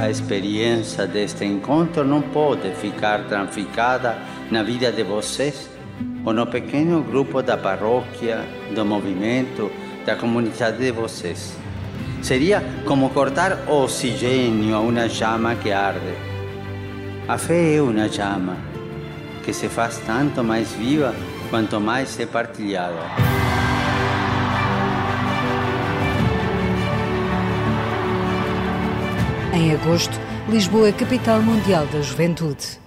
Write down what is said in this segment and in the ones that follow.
a experiência deste encontro não pode ficar traficada na vida de vocês ou no pequeno grupo da paróquia, do movimento, da comunidade de vocês. Seria como cortar oxigênio a uma chama que arde. A fé é uma chama que se faz tanto mais viva quanto mais é partilhada. Em agosto, Lisboa é capital mundial da juventude.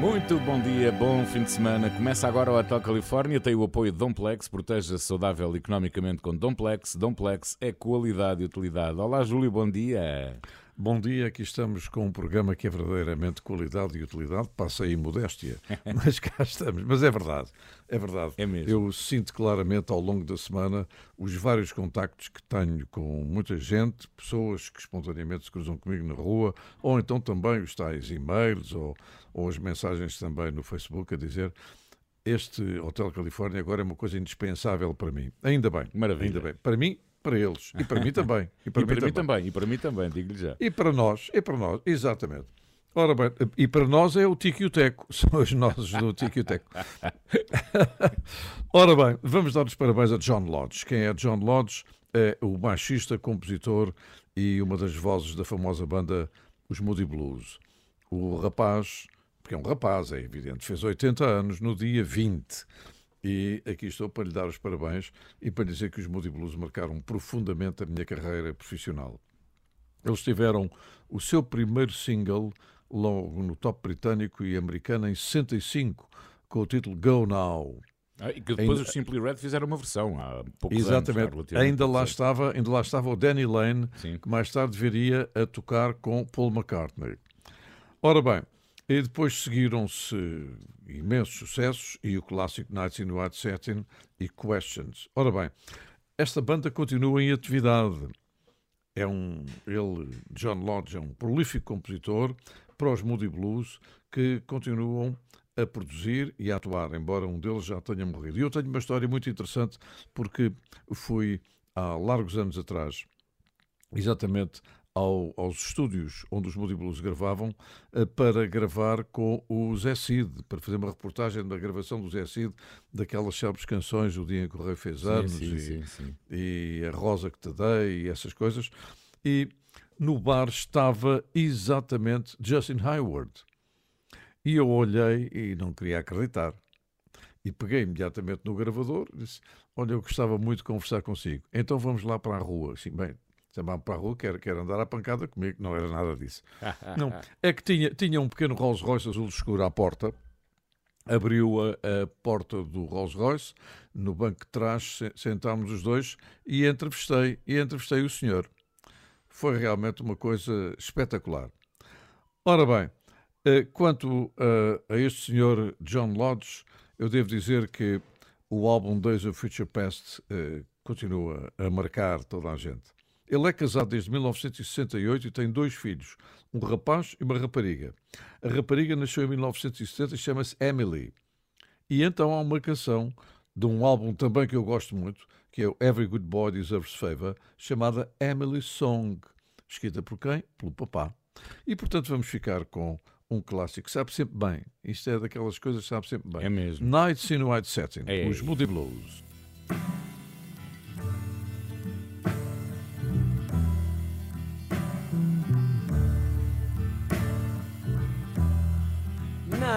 Muito bom dia, bom fim de semana. Começa agora o Hotel Califórnia, tem o apoio de Domplex, proteja-se saudável economicamente com Domplex. Domplex é qualidade e utilidade. Olá, Júlio, bom dia. Bom dia, aqui estamos com um programa que é verdadeiramente qualidade e utilidade, passa aí modéstia, mas cá estamos. Mas é verdade, é verdade. É mesmo. Eu sinto claramente ao longo da semana os vários contactos que tenho com muita gente, pessoas que espontaneamente se cruzam comigo na rua, ou então também os tais e-mails ou, ou as mensagens também no Facebook a dizer este Hotel Califórnia agora é uma coisa indispensável para mim. Ainda bem. Maravilha. Ainda bem. Para mim, para eles. E para mim também. E para, e mim, para também. mim, também. E para mim também, digo-lhe já. E para nós, e para nós, exatamente. Ora bem, e para nós é o Tico e o Teco, são os nossos do Tico e o Teco. Ora bem, vamos dar os parabéns a John Lodge. Quem é John Lodge? É o baixista, compositor e uma das vozes da famosa banda Os Moody Blues. O rapaz, porque é um rapaz, é evidente, fez 80 anos no dia 20 e aqui estou para lhe dar os parabéns e para dizer que os Moody Blues marcaram profundamente a minha carreira profissional. Eles tiveram o seu primeiro single logo no top britânico e americano em 65, com o título Go Now. Ah, e que depois ainda... os Simply Red fizeram uma versão há poucos Exatamente. anos. Ainda lá, estava, ainda lá estava o Danny Lane, Sim. que mais tarde viria a tocar com Paul McCartney. Ora bem, e depois seguiram-se imensos sucessos e o clássico Nights in White Satin e Questions. Ora bem, esta banda continua em atividade. É um, ele, John Lodge, é um prolífico compositor para os Moody Blues que continuam a produzir e a atuar, embora um deles já tenha morrido. E eu tenho uma história muito interessante porque fui há largos anos atrás, exatamente ao, aos estúdios onde os Moody gravavam eh, para gravar com o Zé Cid, para fazer uma reportagem da gravação do Zé Cid daquelas célebres canções, O Dia em que o Rei fez anos sim, sim, e, sim, e, A Rosa que te dei e essas coisas. E no bar estava exatamente Justin Hayward. E eu olhei e não queria acreditar. E peguei imediatamente no gravador e disse: Olha, eu gostava muito de conversar consigo. Então vamos lá para a rua. Assim, bem, chamava para a rua, quer, quer andar à pancada comigo. Não era nada disso. não, é que tinha, tinha um pequeno Rolls Royce azul escuro à porta. Abriu a, a porta do Rolls Royce, no banco de trás sentámos os dois e entrevistei, e entrevistei o senhor. Foi realmente uma coisa espetacular. Ora bem, eh, quanto a, a este senhor John Lodge, eu devo dizer que o álbum Days of Future Past eh, continua a marcar toda a gente. Ele é casado desde 1968 e tem dois filhos, um rapaz e uma rapariga. A rapariga nasceu em 1970 e chama-se Emily. E então há uma canção de um álbum também que eu gosto muito, que é o Every Good Boy Deserves Favor, chamada Emily Song, escrita por quem? Pelo papá. E portanto vamos ficar com um clássico, sabe sempre bem. Isto é daquelas coisas que sabe sempre bem. É mesmo. Nights in White Satin, é, os Moody Blues.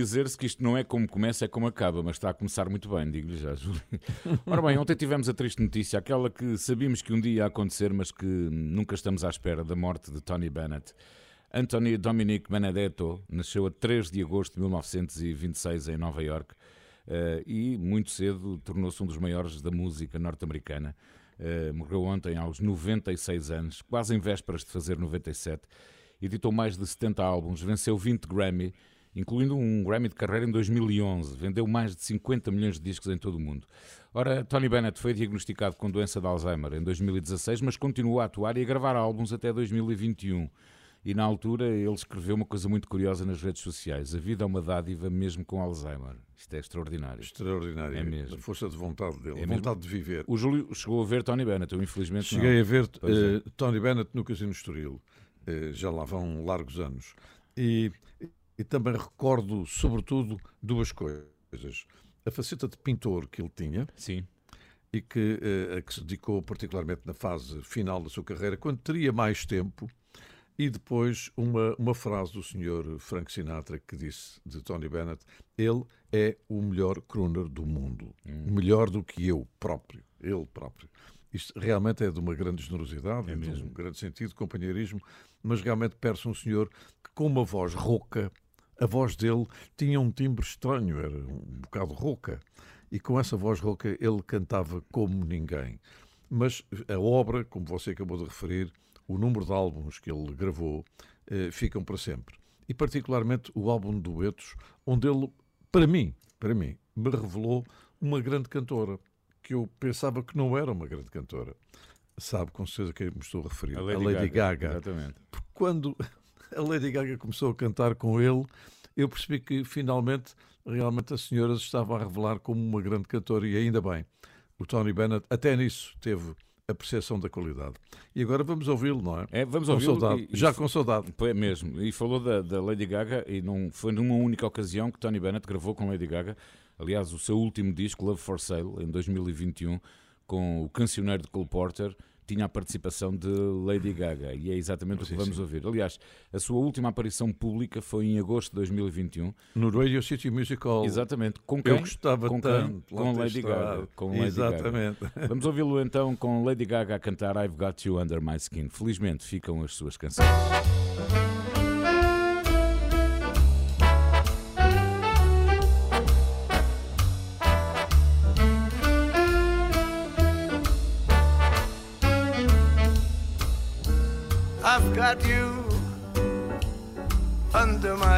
Dizer-se que isto não é como começa, é como acaba, mas está a começar muito bem, digo-lhe já, Júlio. Ora bem, ontem tivemos a triste notícia, aquela que sabíamos que um dia ia acontecer, mas que nunca estamos à espera, da morte de Tony Bennett. Anthony Dominic Benedetto nasceu a 3 de agosto de 1926 em Nova York eh, e muito cedo tornou-se um dos maiores da música norte-americana. Eh, morreu ontem aos 96 anos, quase em vésperas de fazer 97. Editou mais de 70 álbuns, venceu 20 Grammy, incluindo um Grammy de carreira em 2011. Vendeu mais de 50 milhões de discos em todo o mundo. Ora, Tony Bennett foi diagnosticado com doença de Alzheimer em 2016, mas continuou a atuar e a gravar álbuns até 2021. E na altura ele escreveu uma coisa muito curiosa nas redes sociais: A vida é uma dádiva mesmo com Alzheimer. Isto é extraordinário. Extraordinário. É mesmo. A força de vontade dele, É a vontade de viver. O Júlio chegou a ver Tony Bennett, eu infelizmente Cheguei não. a ver eh, Tony Bennett no Casino Estoril. Eh, já lá vão largos anos. E, e também recordo, sobretudo, duas coisas. A faceta de pintor que ele tinha Sim, e que, eh, a que se dedicou particularmente na fase final da sua carreira, quando teria mais tempo. E depois uma, uma frase do senhor Frank Sinatra que disse de Tony Bennett: ele é o melhor crooner do mundo, melhor do que eu próprio, ele próprio. Isto realmente é de uma grande generosidade, É de um grande sentido de companheirismo, mas realmente perce um senhor que, com uma voz rouca, a voz dele tinha um timbre estranho, era um bocado rouca. E com essa voz rouca ele cantava como ninguém. Mas a obra, como você acabou de referir, o número de álbuns que ele gravou eh, ficam para sempre. E particularmente o álbum de duetos, onde ele, para mim, para mim, me revelou uma grande cantora, que eu pensava que não era uma grande cantora. Sabe com certeza que me estou a referir. A Lady, Gaga, Exatamente. Porque quando a Lady Gaga começou a cantar com ele, eu percebi que finalmente, realmente a senhora se estava a revelar como uma grande cantora e ainda bem. O Tony Bennett, até nisso, teve a percepção da qualidade. E agora vamos ouvi-lo, não é? É, vamos ouvi-lo. Já com saudade. Foi mesmo. E falou da, da Lady Gaga e não foi numa única ocasião que Tony Bennett gravou com Lady Gaga. Aliás, o seu último disco, Love for Sale, em 2021, com o cancioneiro de Cole Porter, tinha a participação de Lady Gaga. E é exatamente o que Sim, vamos sim. ouvir. Aliás, a sua última aparição pública foi em agosto de 2021. No Radio City Musical, Exatamente. Com quem? eu gostava com quem? tanto. lá Com Lady Gaga. Com Lady Gaga. Exatamente. Vamos ouvi-lo então com Lady Gaga a cantar I've Got You Under My Skin. Felizmente ficam as suas canções.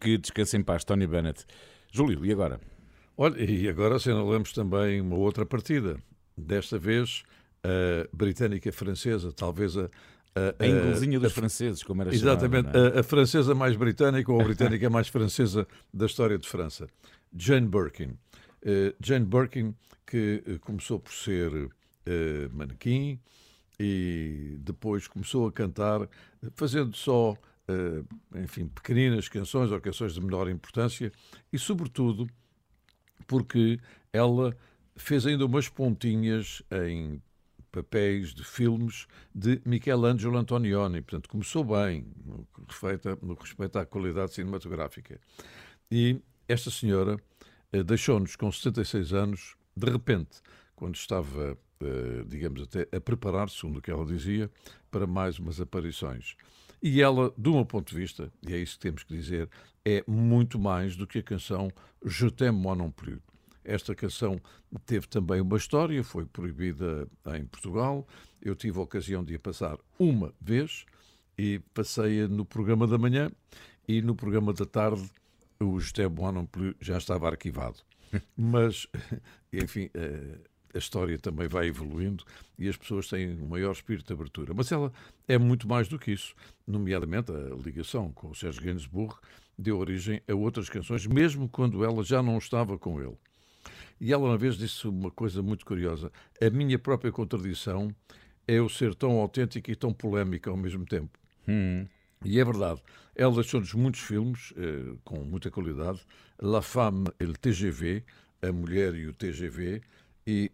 que descanse em paz, Tony Bennett. Júlio, e agora? Olha, e agora assinalamos também uma outra partida. Desta vez, a britânica-francesa, talvez a. A, A inglesinha dos a- franceses, como era Exatamente, chamada. é? a, francesa mais britânica ou a britânica mais francesa da história de França. Jane Birkin. Eh, Jane Birkin, que eh, começou por ser eh, manequim e depois começou a cantar, fazendo só, enfim, pequeninas canções ou canções de menor importância e, sobretudo, porque ela fez ainda umas pontinhas em papéis de filmes de Michelangelo Antonioni. Portanto, começou bem no que respeita, no que respeita à qualidade cinematográfica. E esta senhora eh, deixou-nos com 76 anos, de repente, quando estava, eh, digamos, até a preparar-se, segundo o que ela dizia, para mais umas aparições. E ela, de um ponto de vista, e é isso que temos que dizer, é muito mais do que a canção Je t'aime moi non plus. Esta canção teve também uma história, foi proibida em Portugal. Eu tive a ocasião de a passar uma vez e passei-a no programa da manhã e no programa da tarde o José Bonamplu já estava arquivado. Mas, enfim, eh, a história também vai evoluindo e as pessoas têm um maior espírito de abertura. Mas ela é muito mais do que isso, nomeadamente a ligação com o Sérgio Gainsbourg deu origem a outras canções, mesmo quando ela já não estava com ele. E ela uma vez disse uma coisa muito curiosa: a minha própria contradição é eu ser tão autêntica e tão polémica ao mesmo tempo. Hum. E é verdade. Ela deixou-nos muitos filmes eh, com muita qualidade. La Femme et le TGV, A Mulher e o TGV, e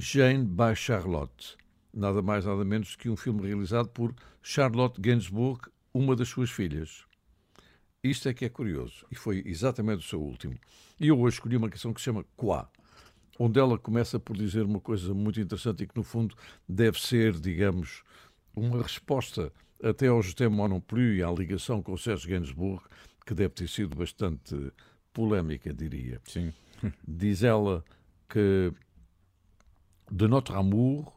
Jane by Charlotte. Nada mais, nada menos que um filme realizado por Charlotte Gainsbourg, uma das suas filhas. Isto é que é curioso, e foi exatamente o seu último. E eu hoje escolhi uma canção que se chama Quá, onde ela começa por dizer uma coisa muito interessante e que, no fundo, deve ser, digamos, uma resposta até ao José Monopoly e à ligação com o Sérgio Gainsbourg, que deve ter sido bastante polémica, diria. Sim. Diz ela que de notre amour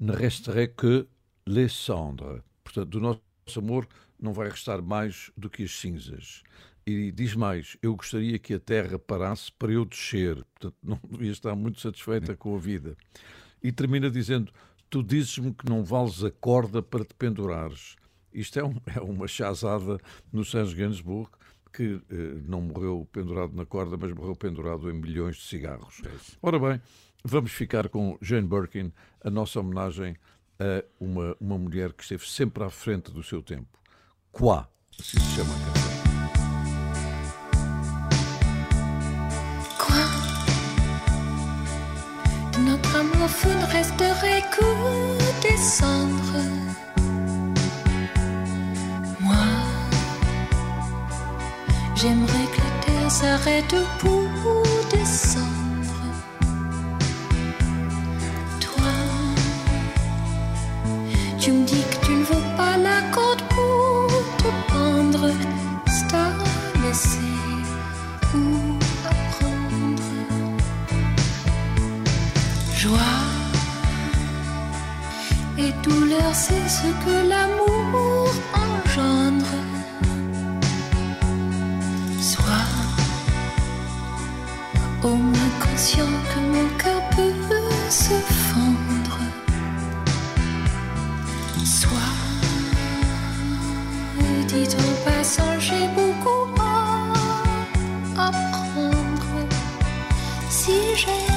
ne resterait que les cendres. Portanto, do nosso amor não vai restar mais do que as cinzas. E diz mais: Eu gostaria que a terra parasse para eu descer. Portanto, não devia estar muito satisfeita com a vida. E termina dizendo: Tu dizes-me que não vales a corda para te pendurares. Isto é, um- é uma chazada no Sérgio Gainsbourg, que eh, não morreu pendurado na corda, mas morreu pendurado em milhões de cigarros. Ora bem, vamos ficar com Jane Birkin, a nossa homenagem a uma, uma mulher que esteve sempre à frente do seu tempo. Quá, assim se chama a canção. Notre amour fou ne resterait que des. Moi, j'aimerais que la terre s'arrête pour descendre. C'est ce que l'amour engendre. Sois au moins conscient que mon cœur peut se fendre. Sois, dit en passant, j'ai beaucoup à apprendre. Si j'ai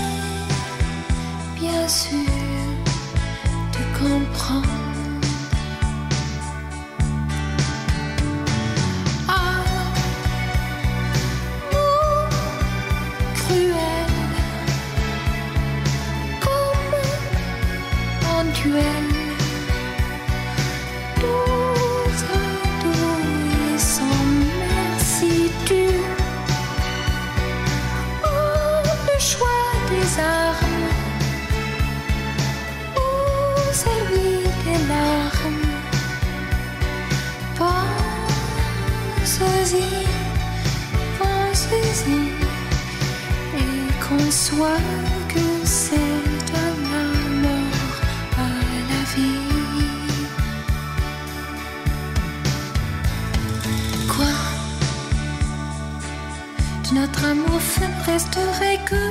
Pensez-y, pensez-y Et conçois que c'est de la mort à la vie Quoi De notre amour fou ne resterait que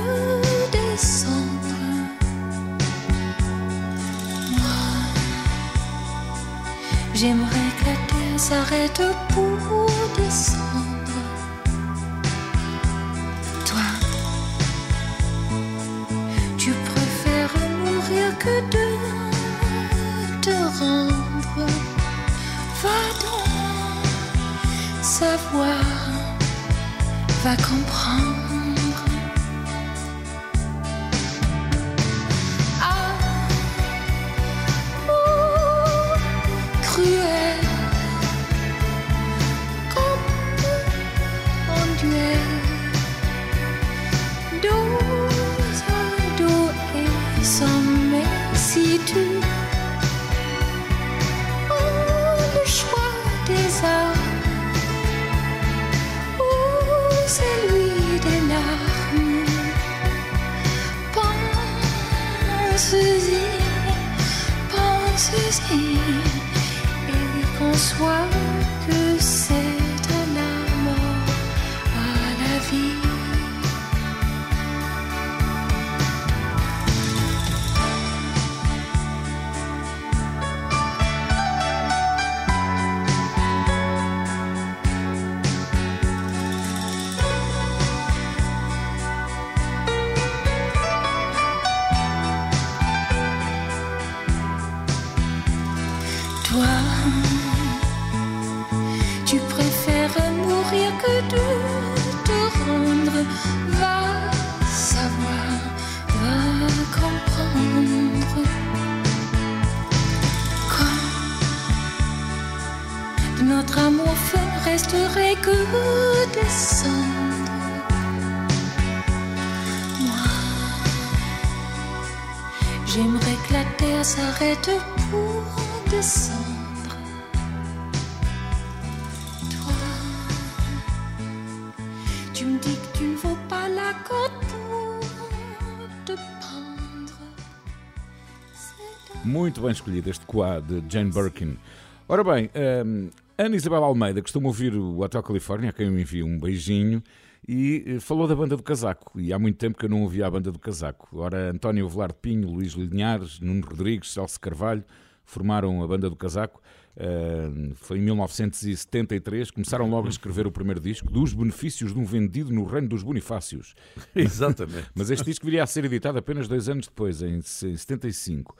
des cendres. Moi, j'aimerais que la terre s'arrête pour va comprendre. Muito bem escolhido este Qua de Jane Birkin. Ora bem, hum, Ana Isabel Almeida costuma ouvir o Hotel Califórnia, a quem eu envio um beijinho, e eh, falou da banda do casaco. E há muito tempo que eu não ouvia a banda do casaco. Ora, António Velar de Pinho, Luís Linhares, Nuno Rodrigues, Celso Carvalho formaram a banda do casaco. Uh, foi em 1973, começaram logo a escrever o primeiro disco dos benefícios de um vendido no reino dos Bonifácios. Exatamente. Mas este disco viria a ser editado apenas dois anos depois, em 75.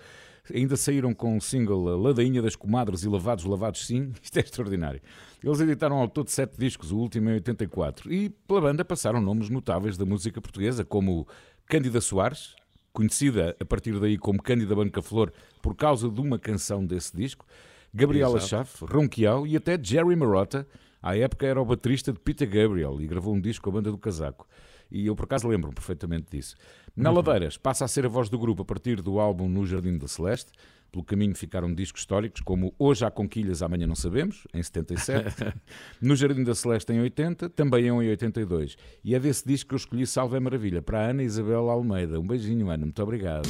Ainda saíram com o single A Ladainha das Comadres e Lavados, Lavados Sim. Isto é extraordinário. Eles editaram ao todo sete discos, o último em 84. E pela banda passaram nomes notáveis da música portuguesa, como Cândida Soares, conhecida a partir daí como Cândida Banca Flor por causa de uma canção desse disco, Gabriela. Schaff, Ronquial e até Jerry Marotta. À época era o baterista de Peter Gabriel e gravou um disco com a banda do casaco. E eu por acaso lembro-me perfeitamente disso. Na Ladeiras passa a ser a voz do grupo a partir do álbum No Jardim da Celeste. Pelo caminho ficaram discos históricos como Hoje há Conquilhas, Amanhã Não Sabemos, em 77. no Jardim da Celeste, em 80. Também em 82. E é desse disco que eu escolhi Salve é Maravilha, para a Ana Isabel Almeida. Um beijinho, Ana. Muito obrigado.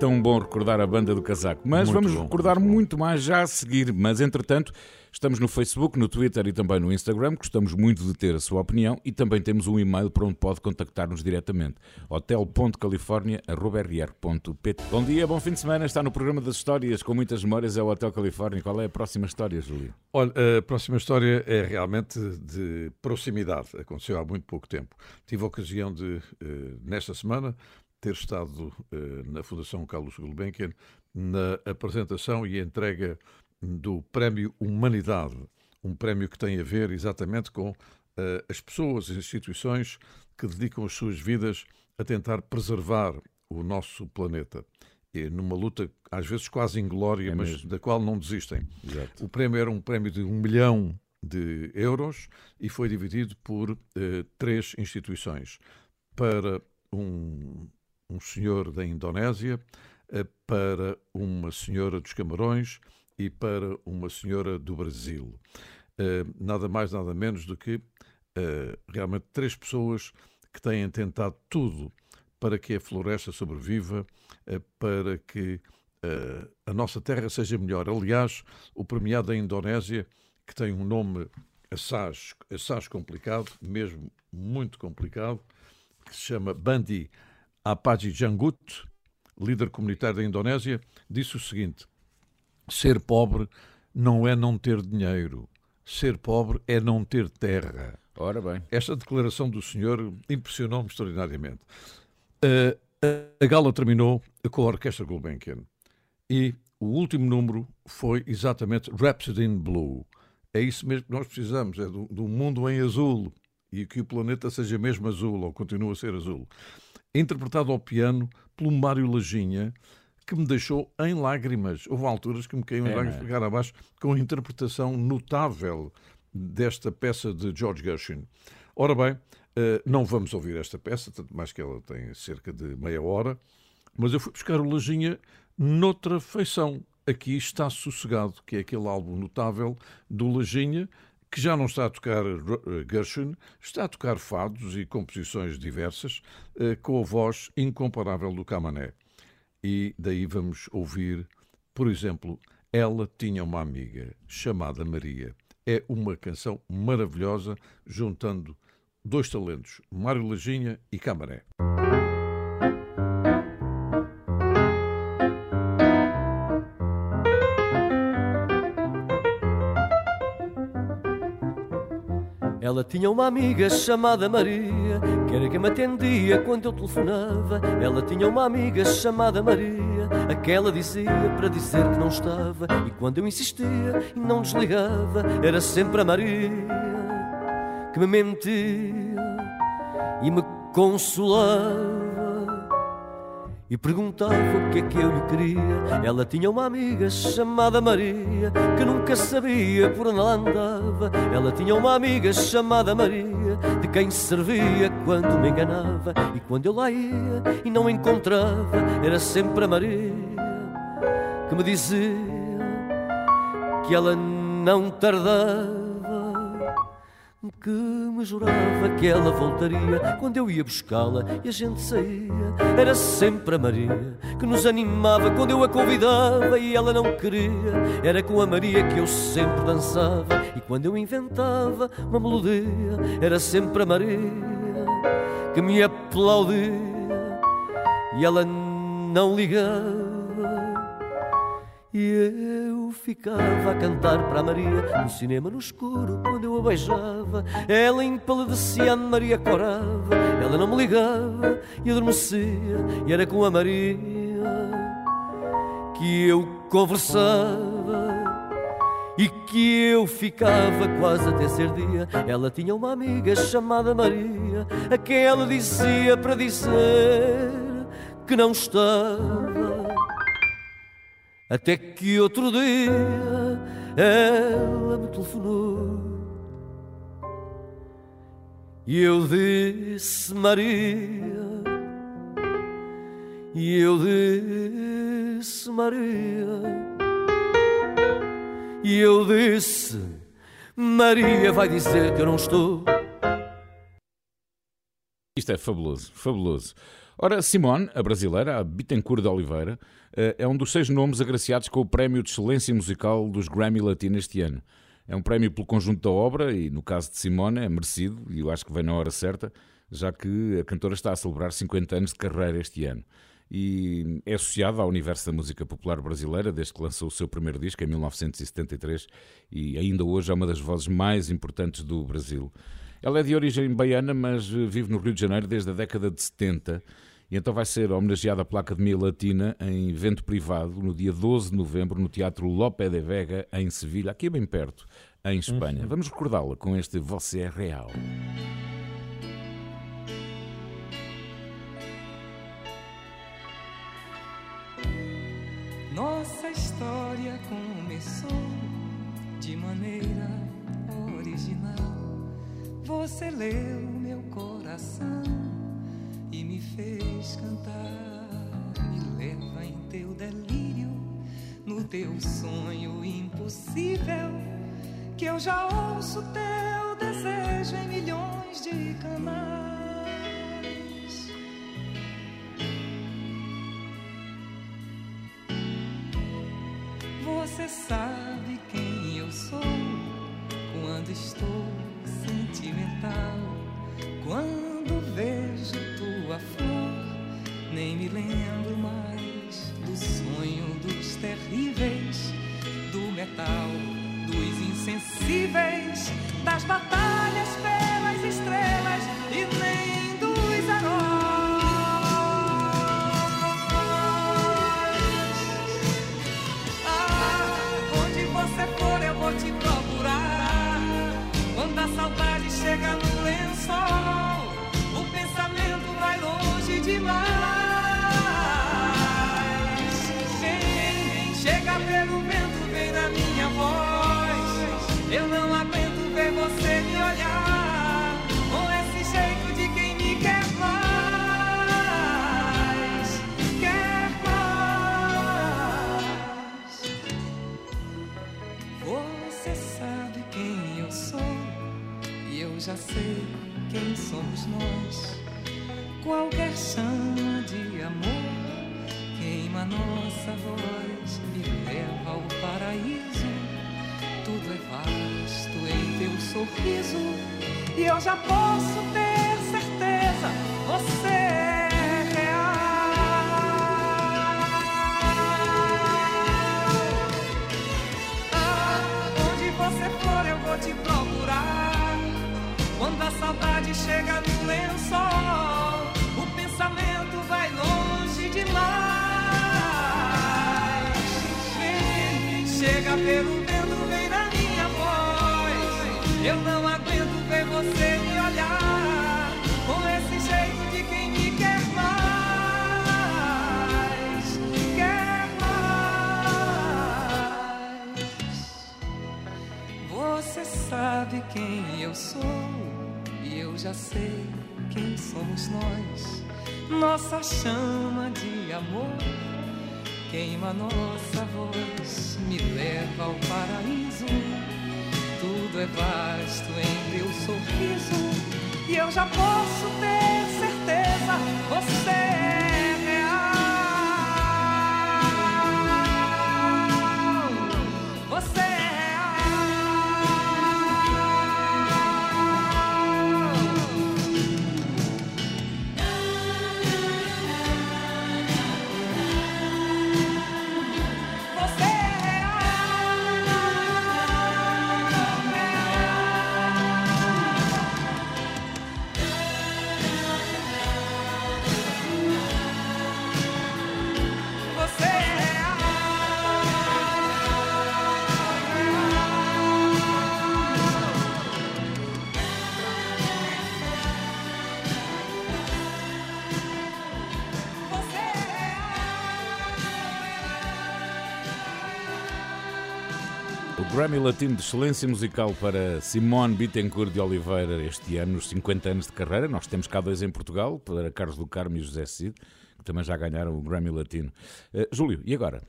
Tão bom recordar a banda do casaco. Mas Muito vamos bom, recordar muito muito mais já a seguir. Mas entretanto, estamos no Facebook, no Twitter e também no Instagram. Gostamos muito de ter a sua opinião e também temos um e-mail para onde pode contactar-nos diretamente: hotel.california.rr.pt. Bom dia, bom fim de semana. Está no programa das histórias com muitas memórias. É o Hotel Califórnia. Qual é a próxima história, Júlio? Olha, a próxima história é realmente de proximidade. Aconteceu há muito pouco tempo. Tive a ocasião de, eh, nesta semana, ter estado eh, na Fundação Carlos Gulbenkian na apresentação e entrega do Prémio Humanidade. Um prémio que tem a ver exatamente com eh, as pessoas, as instituições que dedicam as suas vidas a tentar preservar o nosso planeta. E numa luta, às vezes quase inglória, É mas mesmo. da qual não desistem. Exato. O prémio era um prémio de um milhão de euros e foi dividido por eh, três instituições. Para um, um senhor da Indonésia, eh, para uma senhora dos Camarões e para uma senhora do Brasil. Eh, nada mais, nada menos do que eh, realmente três pessoas que têm tentado tudo para que a floresta sobreviva, para que a nossa terra seja melhor. Aliás, o premiado da Indonésia, que tem um nome assaz, assaz complicado, mesmo muito complicado, que se chama Bandi Apaji Janggut, líder comunitário da Indonésia, disse o seguinte: ser pobre não é não ter dinheiro, ser pobre é não ter terra. Ora bem. Esta declaração do senhor impressionou-me extraordinariamente. Uh, a- gala terminou com a Orquestra Gulbenkian e o último número foi exatamente Rhapsody in Blue. É isso mesmo que nós precisamos, é do, do mundo em azul e que o planeta seja mesmo azul ou continue a ser azul. Interpretado ao piano pelo Mário Lajinha, que me deixou em lágrimas. Houve alturas que me caíam em É, lágrimas não é? abaixo com a interpretação notável desta peça de George Gershwin. Ora bem, eh, não vamos ouvir esta peça, tanto mais que ela tem cerca de meia hora, mas eu fui buscar o Lajinha noutra feição. Aqui está Sossegado, que é aquele álbum notável do Lajinha, que já não está a tocar eh, Gershwin, está a tocar fados e composições diversas, eh, com a voz incomparável do Camané. E daí vamos ouvir, por exemplo, Ela Tinha uma Amiga, chamada Maria. É uma canção maravilhosa, juntando dois talentos, Mário Lajinha e Camané. Tinha uma amiga chamada Maria, que era quem me atendia quando eu telefonava. Ela tinha uma amiga chamada Maria, aquela dizia para dizer que não estava. E quando eu insistia e não desligava, era sempre a Maria que me mentia e me consolava. E perguntava o que é que eu lhe queria. Ela tinha uma amiga chamada Maria, que nunca sabia por onde ela andava. Ela tinha uma amiga chamada Maria, de quem servia quando me enganava. E quando eu lá ia e não encontrava, era sempre a Maria que me dizia que ela não tardava que me jurava que ela voltaria quando eu ia buscá-la e a gente saía. Era sempre a Maria que nos animava quando eu a convidava e ela não queria. Era com a Maria que eu sempre dançava e quando eu inventava uma melodia, era sempre a Maria que me aplaudia e ela não ligava. E ficava a cantar para a Maria no cinema no escuro quando eu a beijava. Ela empaledecia, a Maria corava. Ela não me ligava e adormecia. E era com a Maria que eu conversava e que eu ficava quase até ser dia. Ela tinha uma amiga chamada Maria, a quem ela dizia para dizer que não estava. Até que outro dia ela me telefonou e eu disse Maria, e eu disse Maria, e eu disse Maria vai dizer que eu não estou. Isto é fabuloso, fabuloso. Ora, Simone, a brasileira, a Bittencourt de Oliveira, é um dos seis nomes agraciados com o Prémio de Excelência Musical dos Grammy Latino este ano. É um prémio pelo conjunto da obra e, no caso de Simone, é merecido e eu acho que vem na hora certa, já que a cantora está a celebrar 50 anos de carreira este ano. E é associada ao universo da música popular brasileira desde que lançou o seu primeiro disco em 1973 e ainda hoje é uma das vozes mais importantes do Brasil. Ela é de origem baiana, mas vive no Rio de Janeiro desde a década de 70 e então vai ser homenageada pela Academia Latina em evento privado no dia 12 de novembro no Teatro Lope de Vega, em Sevilha, aqui bem perto, em Espanha. Vamos recordá-la com este Você é Real. Nossa história começou de maneira original. Você leu meu coração fez cantar. Me leva em teu delírio, no teu sonho impossível. Que eu já ouço teu desejo em milhões de canais. Você sabe quem eu sou quando estou sentimental. Quando vejo tua flor, nem me lembro mais do sonho dos terríveis, do metal, dos insensíveis, das batalhas pelas estrelas e nem dos heróis. Ah, você for eu vou te procurar. Quando a saudade chega no Grammy Latino de Excelência Musical para Simone Bittencourt de Oliveira este ano, nos 50 anos de carreira. Nós temos cá dois em Portugal, para Carlos do Carmo e José Cid, que também já ganharam o Grammy Latino. Eh, Júlio, e agora?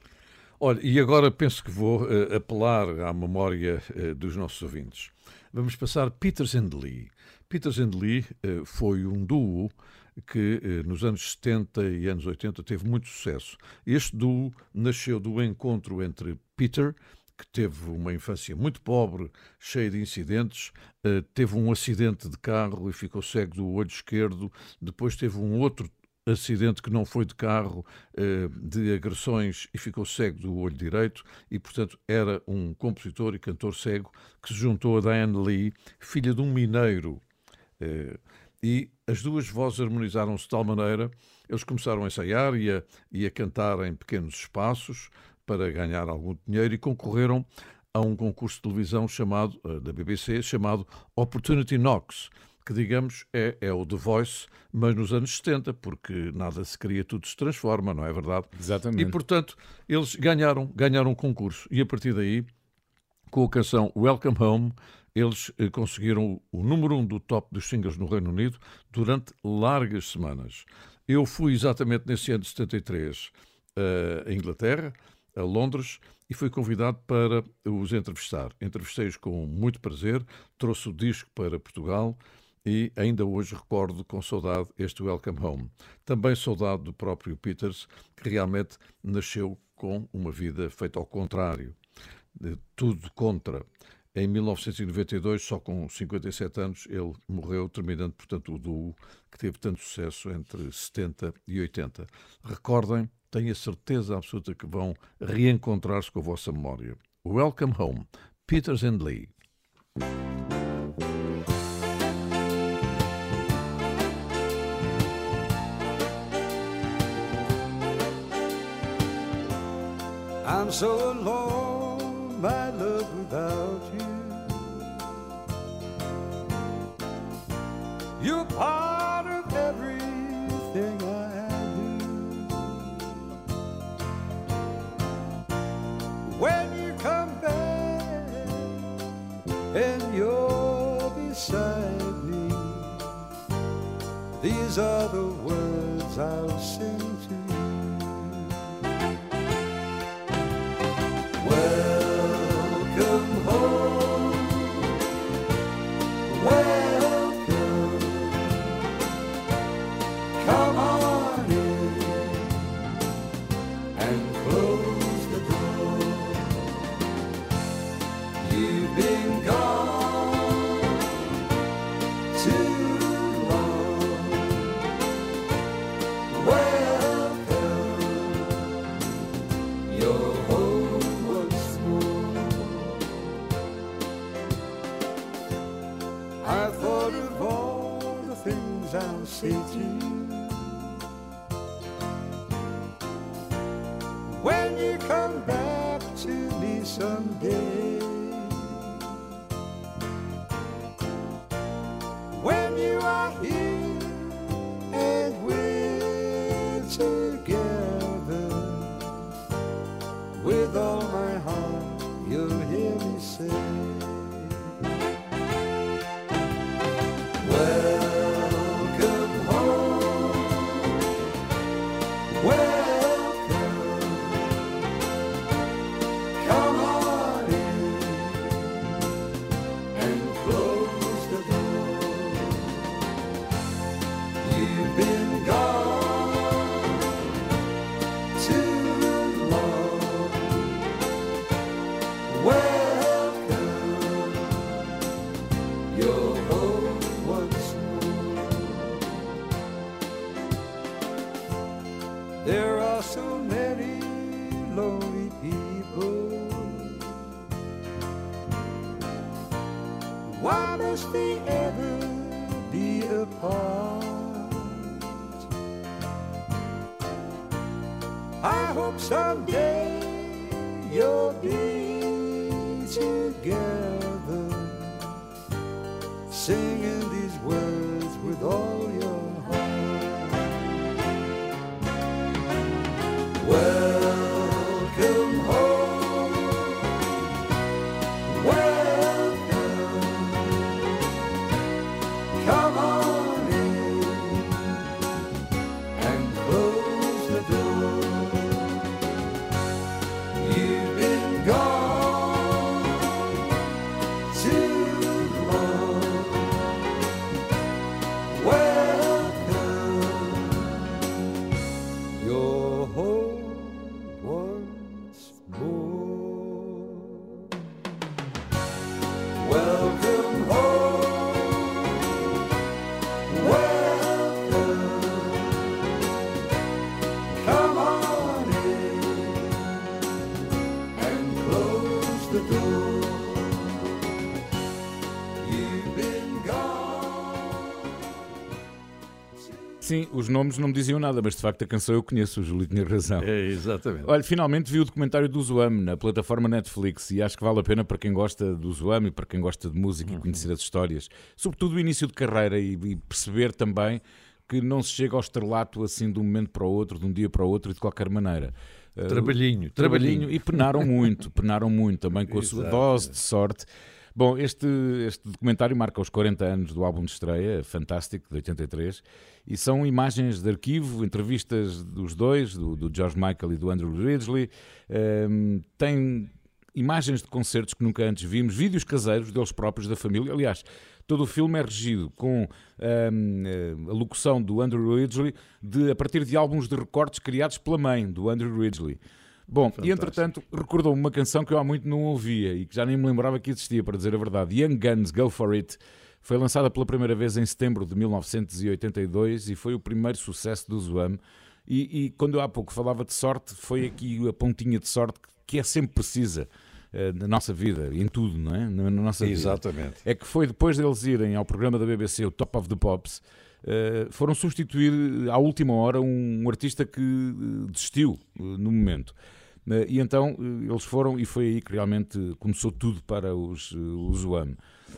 Olha, e agora penso que vou uh, apelar à memória uh, dos nossos ouvintes. Vamos passar Peters and Lee. Peters and Lee uh, foi um duo que nos anos 70 e anos 80 teve muito sucesso. Este duo nasceu do encontro entre Peter, que teve uma infância muito pobre, cheia de incidentes, teve um acidente de carro e ficou cego do olho esquerdo, depois teve um outro acidente que não foi de carro, eh, de agressões e ficou cego do olho direito. E, portanto, era um compositor e cantor cego que se juntou a Diane Lee, filha de um mineiro. Eh, e as duas vozes harmonizaram-se de tal maneira, eles começaram a ensaiar e a, e a cantar em pequenos espaços para ganhar algum dinheiro e concorreram a um concurso de televisão chamado, eh, da BBC chamado Opportunity Knocks que digamos é, é o The Voice, mas nos anos 70, porque nada se cria, tudo se transforma, não é verdade? Exatamente. E portanto, eles ganharam, ganharam um concurso e a partir daí, com a canção Welcome Home, eles eh, conseguiram o número um do top dos singles no Reino Unido durante largas semanas. Eu fui exatamente nesse ano de 73 uh, a Inglaterra, a Londres, e fui convidado para os entrevistar. Entrevistei-os com muito prazer, trouxe o disco para Portugal e ainda hoje recordo com saudade este Welcome Home. Também saudade do próprio Peters, que realmente nasceu com uma vida feita ao contrário, tudo contra. Em 1992, só com 57 anos, ele morreu, terminando, portanto, o duo que teve tanto sucesso entre 70 e 80. Recordem, tenho a certeza absoluta que vão reencontrar-se com a vossa memória. Welcome Home, Peters and Lee. I'm so alone, my love, as I the things I'll say to you when you come back to me someday. Someday Sim, os nomes não me diziam nada, mas de facto a canção eu conheço, o Júlio tinha razão. É, exatamente. Olha, finalmente vi o documentário do Zoam na plataforma Netflix e acho que vale a pena para quem gosta do Zoam e para quem gosta de música e conhecer as histórias, sobretudo o início de carreira e, e perceber também que não se chega ao estrelato assim de um momento para o outro, de um dia para o outro e de qualquer maneira. Trabalhinho, trabalhinho trabalhinho. e penaram muito, penaram muito também com a sua dose de sorte. Bom, este, este documentário marca os 40 anos do álbum de estreia, fantástico, de 83, e são imagens de arquivo, entrevistas dos dois, do, do George Michael e do Andrew Ridgely. Ehm, tem imagens de concertos que nunca antes vimos, vídeos caseiros deles próprios, da família. Aliás, todo o filme é regido com ehm, eh, a locução do Andrew Ridgely de, a partir de álbuns de recortes criados pela mãe do Andrew Ridgely. Bom, e entretanto recordou-me uma canção que eu há muito não ouvia e que já nem me lembrava que existia, para dizer a verdade. Young Guns, Go For It. Foi lançada pela primeira vez em setembro de 1982 e foi o primeiro sucesso do Zoam. E, e quando eu há pouco falava de sorte, foi aqui a pontinha de sorte que é sempre precisa eh, na nossa vida, em tudo, não é? Na, nossa vida. Exatamente. É que foi depois deles irem ao programa da BBC, o Top of the Pops, eh, foram substituir à última hora um, artista que eh, desistiu no momento. Eh, E então eh, eles foram e foi aí que realmente começou tudo para os, eh, os Zoam.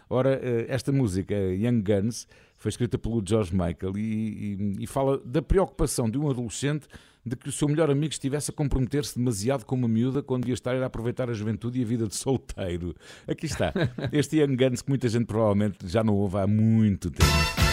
Ora, eh, esta música, Young Guns, foi escrita pelo George Michael e, e- e fala da preocupação de um adolescente de que o seu melhor amigo estivesse a comprometer-se demasiado com uma miúda quando devia estar a aproveitar a juventude e a vida de solteiro. Aqui está, este Young Guns que muita gente provavelmente já não ouve há muito tempo.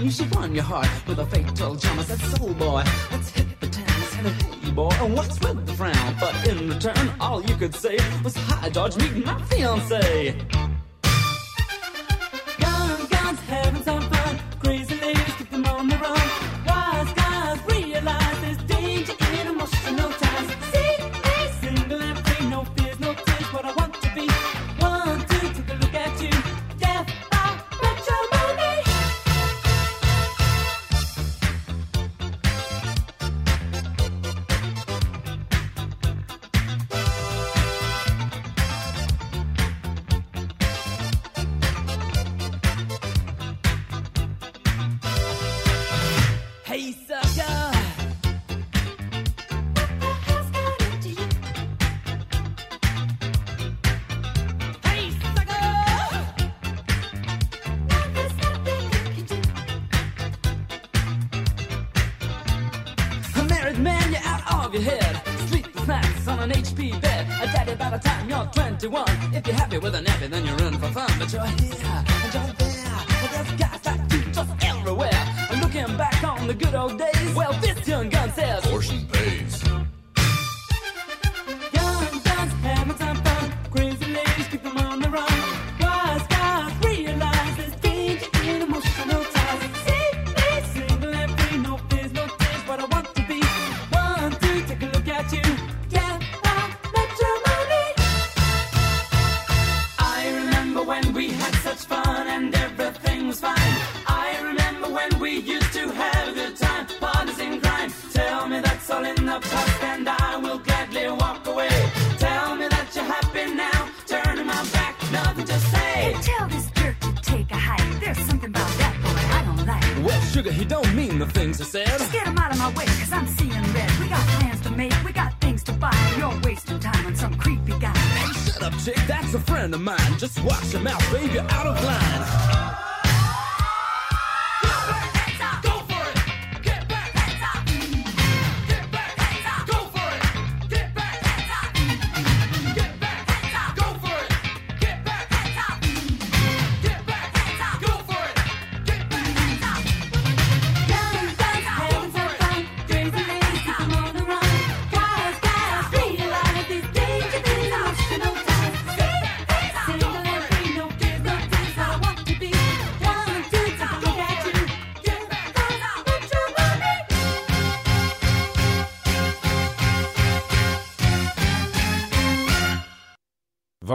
I she won your heart with a fatal charm. I said, soul boy, let's hit the town. I said, hey boy, and what's with the frown? But in return, all you could say was, hi George, meet my fiance. He don't mean the things he said. Just get him out of my way, cause I'm seeing red. We got plans to make, we got things to buy. You're wasting time on some creepy guy. Hey, shut up, chick, that's a friend of mine. Just watch your mouth, baby, out of line.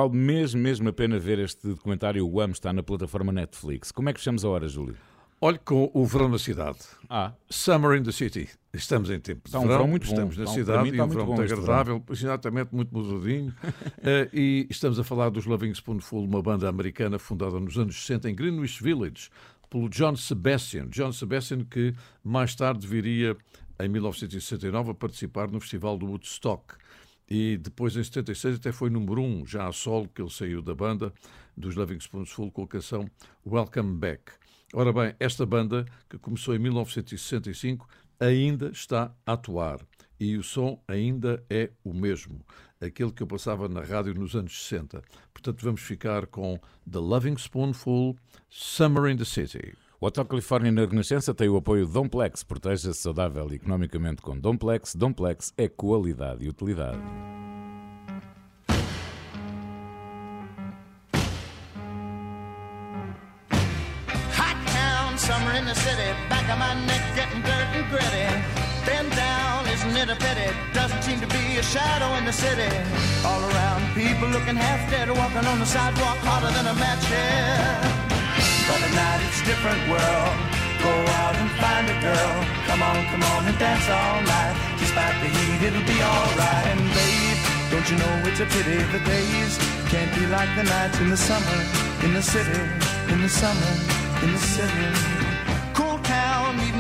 Vale mesmo, mesmo a pena ver este documentário. O AM está na plataforma Netflix. Como é que fechamos a hora, Júlio? Olhe com o verão na cidade. Ah. Summer in the City. Estamos em tempo de Está um verão, verão muito bom. estamos na Está um- cidade mim e um verão bom muito agradável, exatamente muito mudadinho. Eh, e estamos a falar dos Loving Spoonful, uma banda americana fundada nos anos 60 em Greenwich Village, pelo John Sebastian. John Sebastian que mais tarde viria, em 1969, a participar no Festival do Woodstock. E depois, em 76, até foi número um, já a solo, que ele saiu da banda dos Loving Spoonful com a canção Welcome Back. Ora bem, esta banda, que começou em 1965, ainda está a atuar. E o som ainda é o mesmo, aquele que eu passava na rádio nos anos 60. Portanto, vamos ficar com The Loving Spoonful, Summer in the City. O Hotel Califórnia na Renascença tem o apoio Domplex. Proteja-se saudável e economicamente com Domplex. Domplex é qualidade e utilidade. Hot town, summer in the city. Back of my neck getting dirt and gritty. Bend down, isn't it a pity? Doesn't seem to be a shadow in the city. All around, people looking half dead, walking on the sidewalk harder than a match head. But at night it's a different world. Go out and find a girl. Come on, come on and dance all night. Despite the heat, it'll be alright. And babe, don't you know it's a pity the days can't be like the nights in the summer, in the city, in the summer, in the city.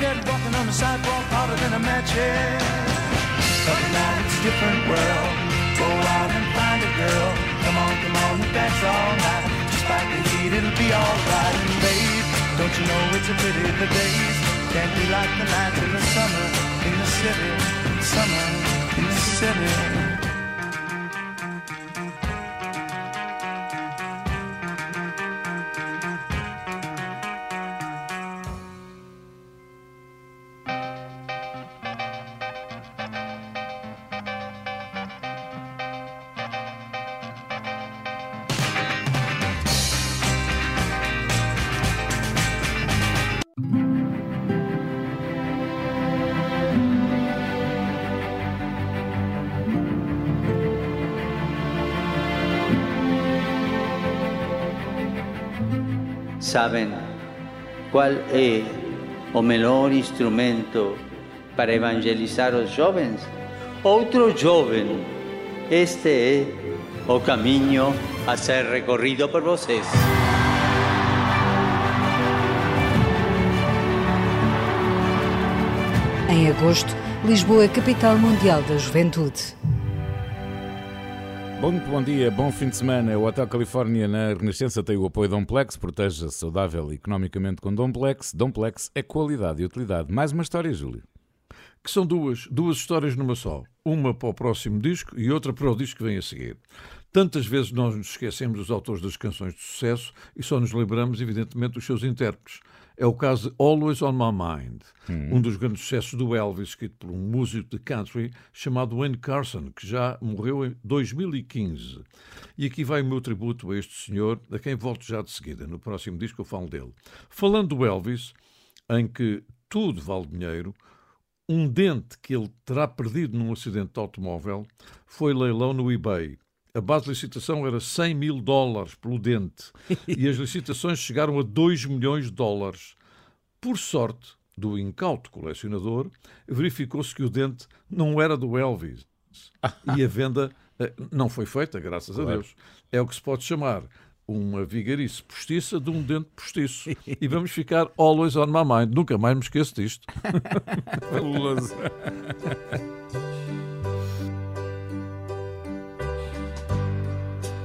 Dead, walking on the sidewalk harder than a match head. But now it's a different world. Go out and find a girl. Come on, come on, and dance all night. Despite the heat, it'll be alright. And babe, don't you know it's a pity the days can't be like the nights in the summer in the city. Summer in the city. Sabem qual é o melhor instrumento para evangelizar os jovens? Outro jovem. Este é o caminho a ser recorrido por vocês. Em agosto, Lisboa é capital mundial da juventude. Bom, bom dia, bom fim de semana. O Hotel Califórnia na Renascença tem o apoio Domplex. Proteja-se saudável e economicamente com Domplex. Domplex é qualidade e utilidade. Mais uma história, Júlio. que são duas, duas histórias numa só. Uma para o próximo disco e outra para o disco que vem a seguir. Tantas vezes nós nos esquecemos dos autores das canções de sucesso e só nos lembramos, evidentemente, dos seus intérpretes. É o caso de Always on My Mind, um dos grandes sucessos do Elvis, escrito por um músico de country chamado Wayne Carson, que já morreu em 2015. E aqui vai o meu tributo a este senhor, a quem volto já de seguida. No próximo disco eu falo dele. Falando do Elvis, em que tudo vale dinheiro, um dente que ele terá perdido num acidente de automóvel foi leilão no eBay. A base de licitação era 100 mil dólares pelo dente e as licitações chegaram a 2 milhões de dólares. Por sorte do incauto colecionador, verificou-se que o dente não era do Elvis e a venda Eh, Não foi feita, graças a Claro. Deus. É o que se pode chamar uma vigarice postiça de um dente postiço. e vamos ficar always on my mind. Nunca mais me esqueço disto. Fabuloso.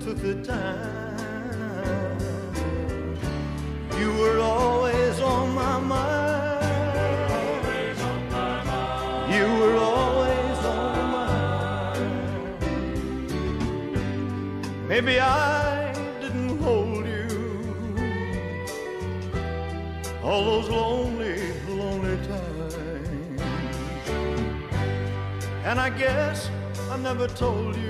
took the time. You were always on my mind. You were always on my mind. Maybe I didn't hold you all those lonely, lonely times. And I guess I never told you.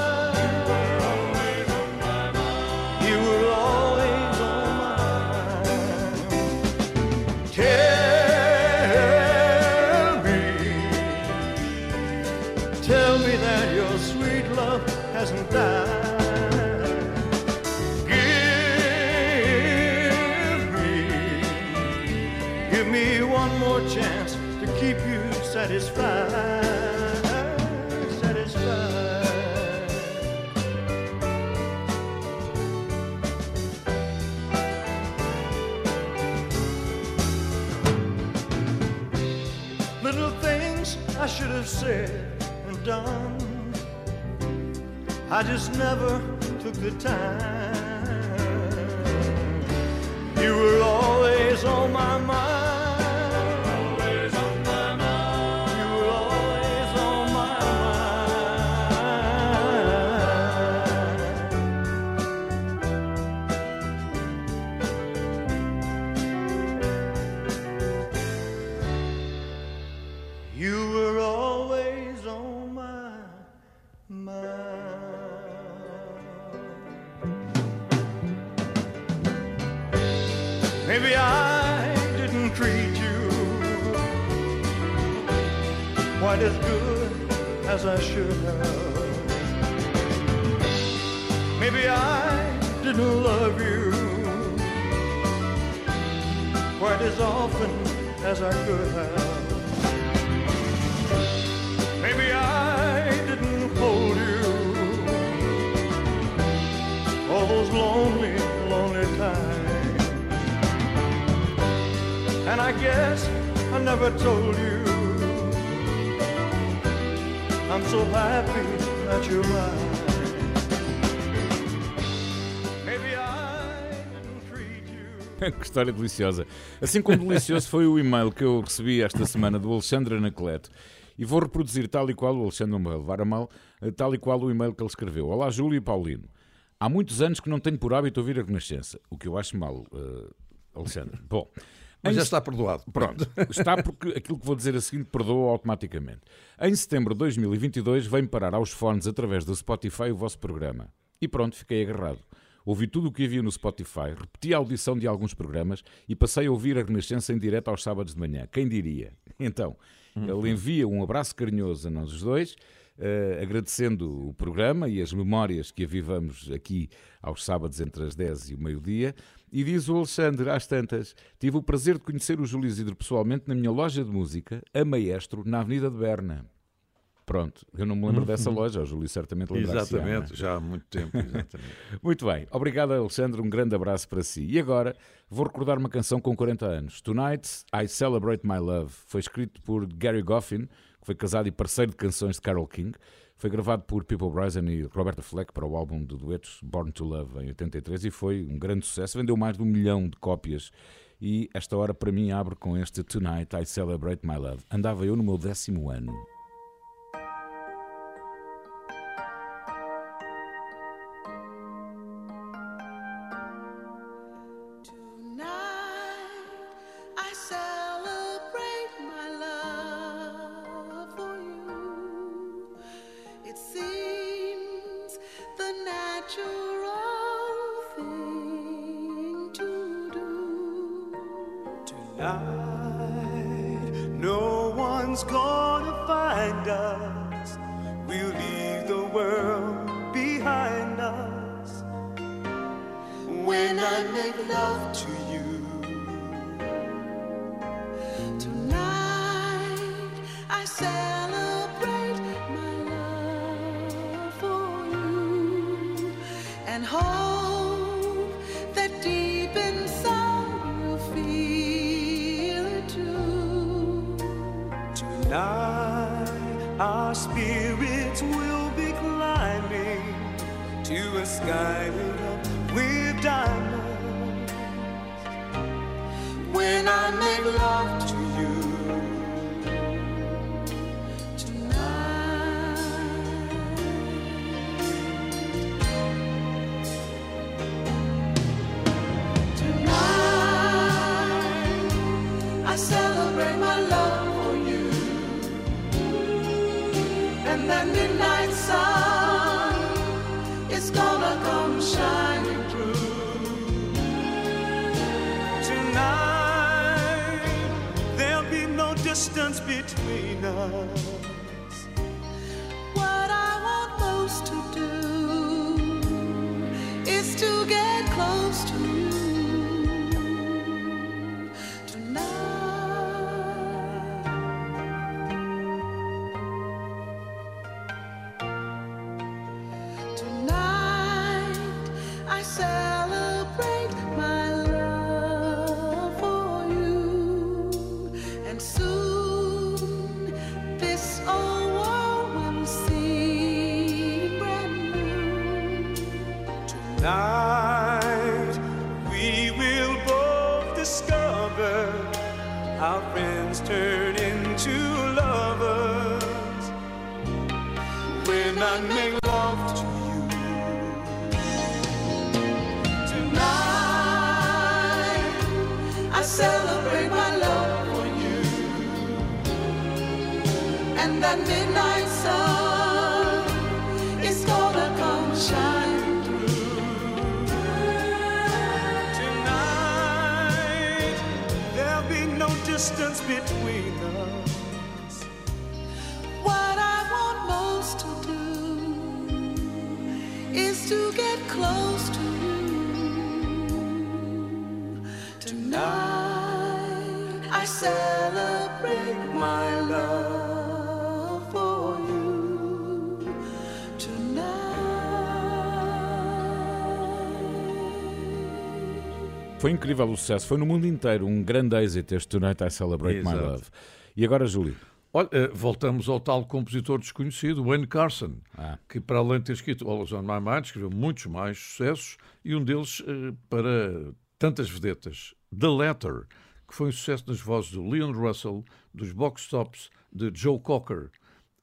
Have said and done. I just never took the time. You were always on my mind. As I should have. Maybe I didn't love you quite as often as I could have. Maybe I didn't hold you all those lonely, lonely times. And I guess I never told you I'm so happy that you're mine. Que história deliciosa. Assim como delicioso foi o e-mail que eu recebi esta semana do Alexandre Anacleto. E vou reproduzir tal e qual, o Alexandre não vai levar a mal, eh, tal e qual o e-mail que ele escreveu. Olá, Júlio e Paulino. Há muitos anos que não tenho por hábito ouvir a Renascença, o que eu acho mal, eh, Alexandre. Bom, Mas em já está perdoado. Pronto, está porque aquilo que vou dizer a seguir perdoa automaticamente. Em setembro de 2022 vem parar aos fones através do Spotify o vosso programa. E pronto, fiquei agarrado. Ouvi tudo o que havia no Spotify, repeti a audição de alguns programas e passei a ouvir a Renascença em direto aos sábados de manhã. Quem diria? Então, ele envia um abraço carinhoso a nós os dois, eh, agradecendo o programa e as memórias que avivamos aqui aos sábados entre as 10 e o meio-dia. E diz o Alexandre, às tantas, tive o prazer de conhecer o Júlio Isidro pessoalmente na minha loja de música, a Maestro, na Avenida de Berna. Pronto, eu não me lembro dessa loja, o Júlio certamente lembra-se. Exatamente, já há muito tempo. Muito bem, obrigado Alexandre, um grande abraço para si. E agora vou recordar uma canção com 40 anos. Tonight I Celebrate My Love. Foi escrito por Gary Goffin, que foi casado e parceiro de canções de Carole King. Foi gravado por People Bryson e Roberta Fleck para o álbum de duetos Born to Love em 83 e foi um grande sucesso. Vendeu mais de um milhão de cópias E esta hora para mim abre com este Tonight I Celebrate My Love. Andava eu no meu décimo ano. 为难 incrível o sucesso, foi no mundo inteiro um grande êxito este Tonight I Celebrate My Exato. Love. E agora, Júlio? Olha, eh, voltamos ao tal compositor desconhecido, Wayne Carson, Ah. que para além de ter escrito Always on My Mind, escreveu muitos mais sucessos e um deles eh, para tantas vedetas, The Letter, que foi um sucesso nas vozes do Leon Russell, dos Box Tops, de Joe Cocker.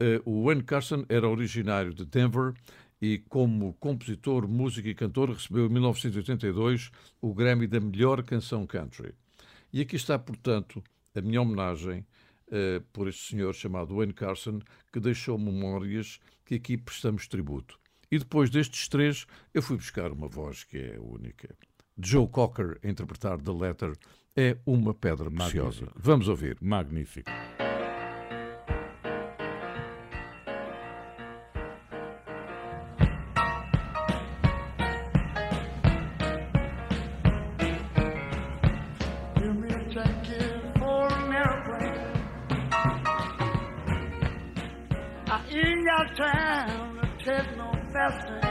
Eh, O Wayne Carson era originário de Denver e, como compositor, músico e cantor, recebeu em 1982 o Grammy da melhor canção country. E aqui está, portanto, a minha homenagem eh, por este senhor chamado Wayne Carson, que deixou memórias que aqui prestamos tributo. E depois destes três, eu fui buscar uma voz que é única. Joe Cocker a interpretar The Letter é uma pedra preciosa. Magnífico. Vamos ouvir. Magnífico. No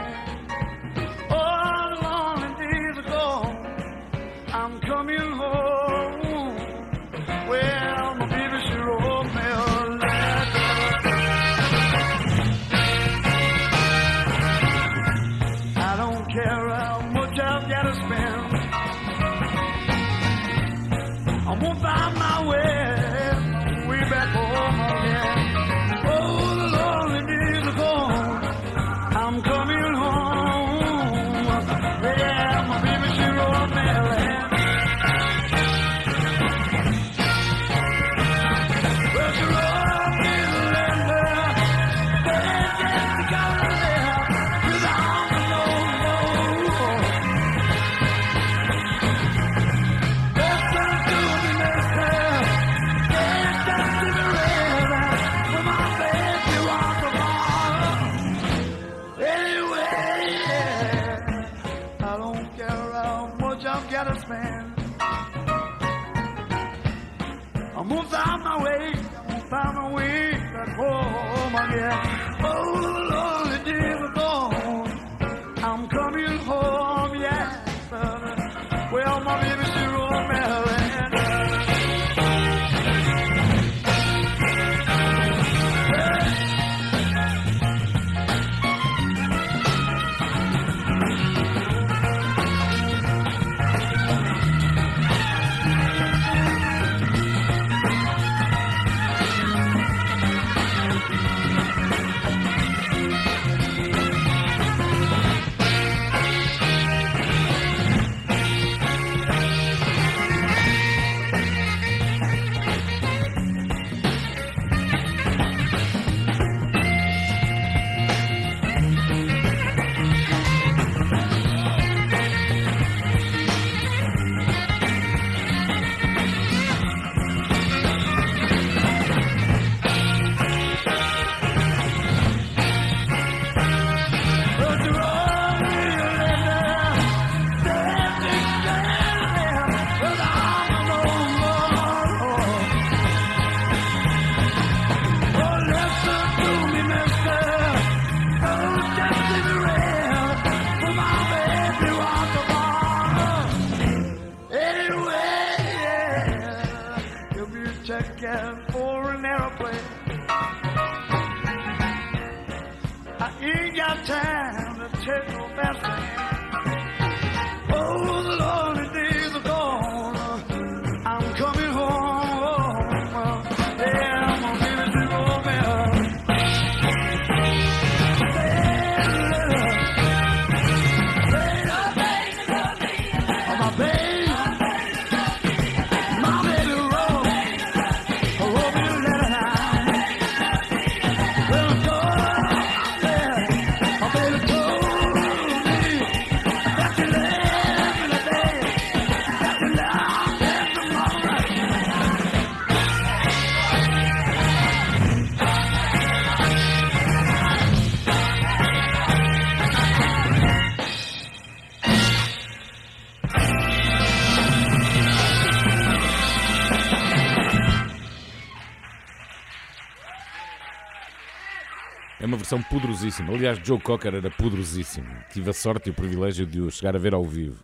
poderosíssima. Aliás, Joe Cocker era poderosíssimo. Tive a sorte e o privilégio de o chegar a ver ao vivo.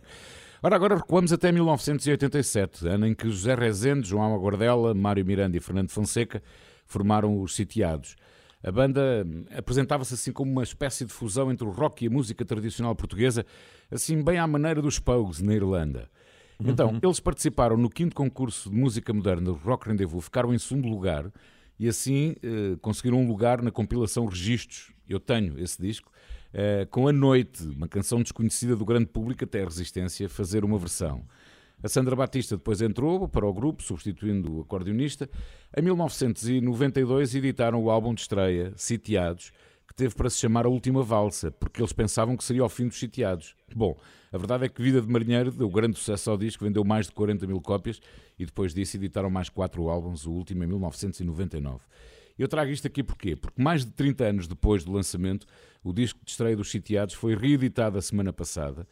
Ora, agora recuamos até 1987, ano em que José Rezende, João Aguardela, Mário Miranda e Fernando Fonseca formaram os Sitiados. A banda hum, apresentava-se assim como uma espécie de fusão entre o rock e a música tradicional portuguesa, assim bem à maneira dos Pogues na Irlanda. Então, eles participaram no quinto concurso de música moderna do Rock Rendezvous, ficaram em segundo lugar e assim eh, conseguiram um lugar na compilação Registros. Eu tenho esse disco, eh, com A Noite, uma canção desconhecida do grande público até a Resistência, fazer uma versão. A Sandra Batista depois entrou para o grupo, substituindo o acordeonista. Em 1992 editaram o álbum de estreia, Sitiados, que teve para se chamar A Última Valsa, porque eles pensavam que seria o fim dos Sitiados. Bom, a verdade é que Vida de Marinheiro deu grande sucesso ao disco, vendeu mais de 40 mil cópias e depois disso editaram mais quatro álbuns, o último em 1999. Eu trago isto aqui porquê? Porque mais de 30 anos depois do lançamento, o disco de estreia dos Sitiados foi reeditado a semana passada.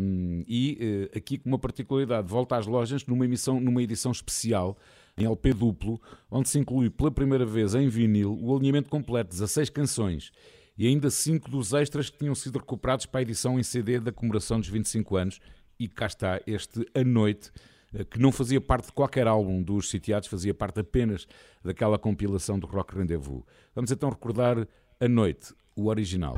Um, e uh, aqui com uma particularidade, volta às lojas numa, emissão, numa edição especial em LP duplo, onde se inclui pela primeira vez em vinil o alinhamento completo, 16 canções e ainda 5 dos extras que tinham sido recuperados para a edição em CD da comemoração dos 25 anos. E cá está este A Noite, que não fazia parte de qualquer álbum dos Sitiados, fazia parte apenas daquela compilação do Rock Rendezvous. Vamos então recordar A Noite, o original.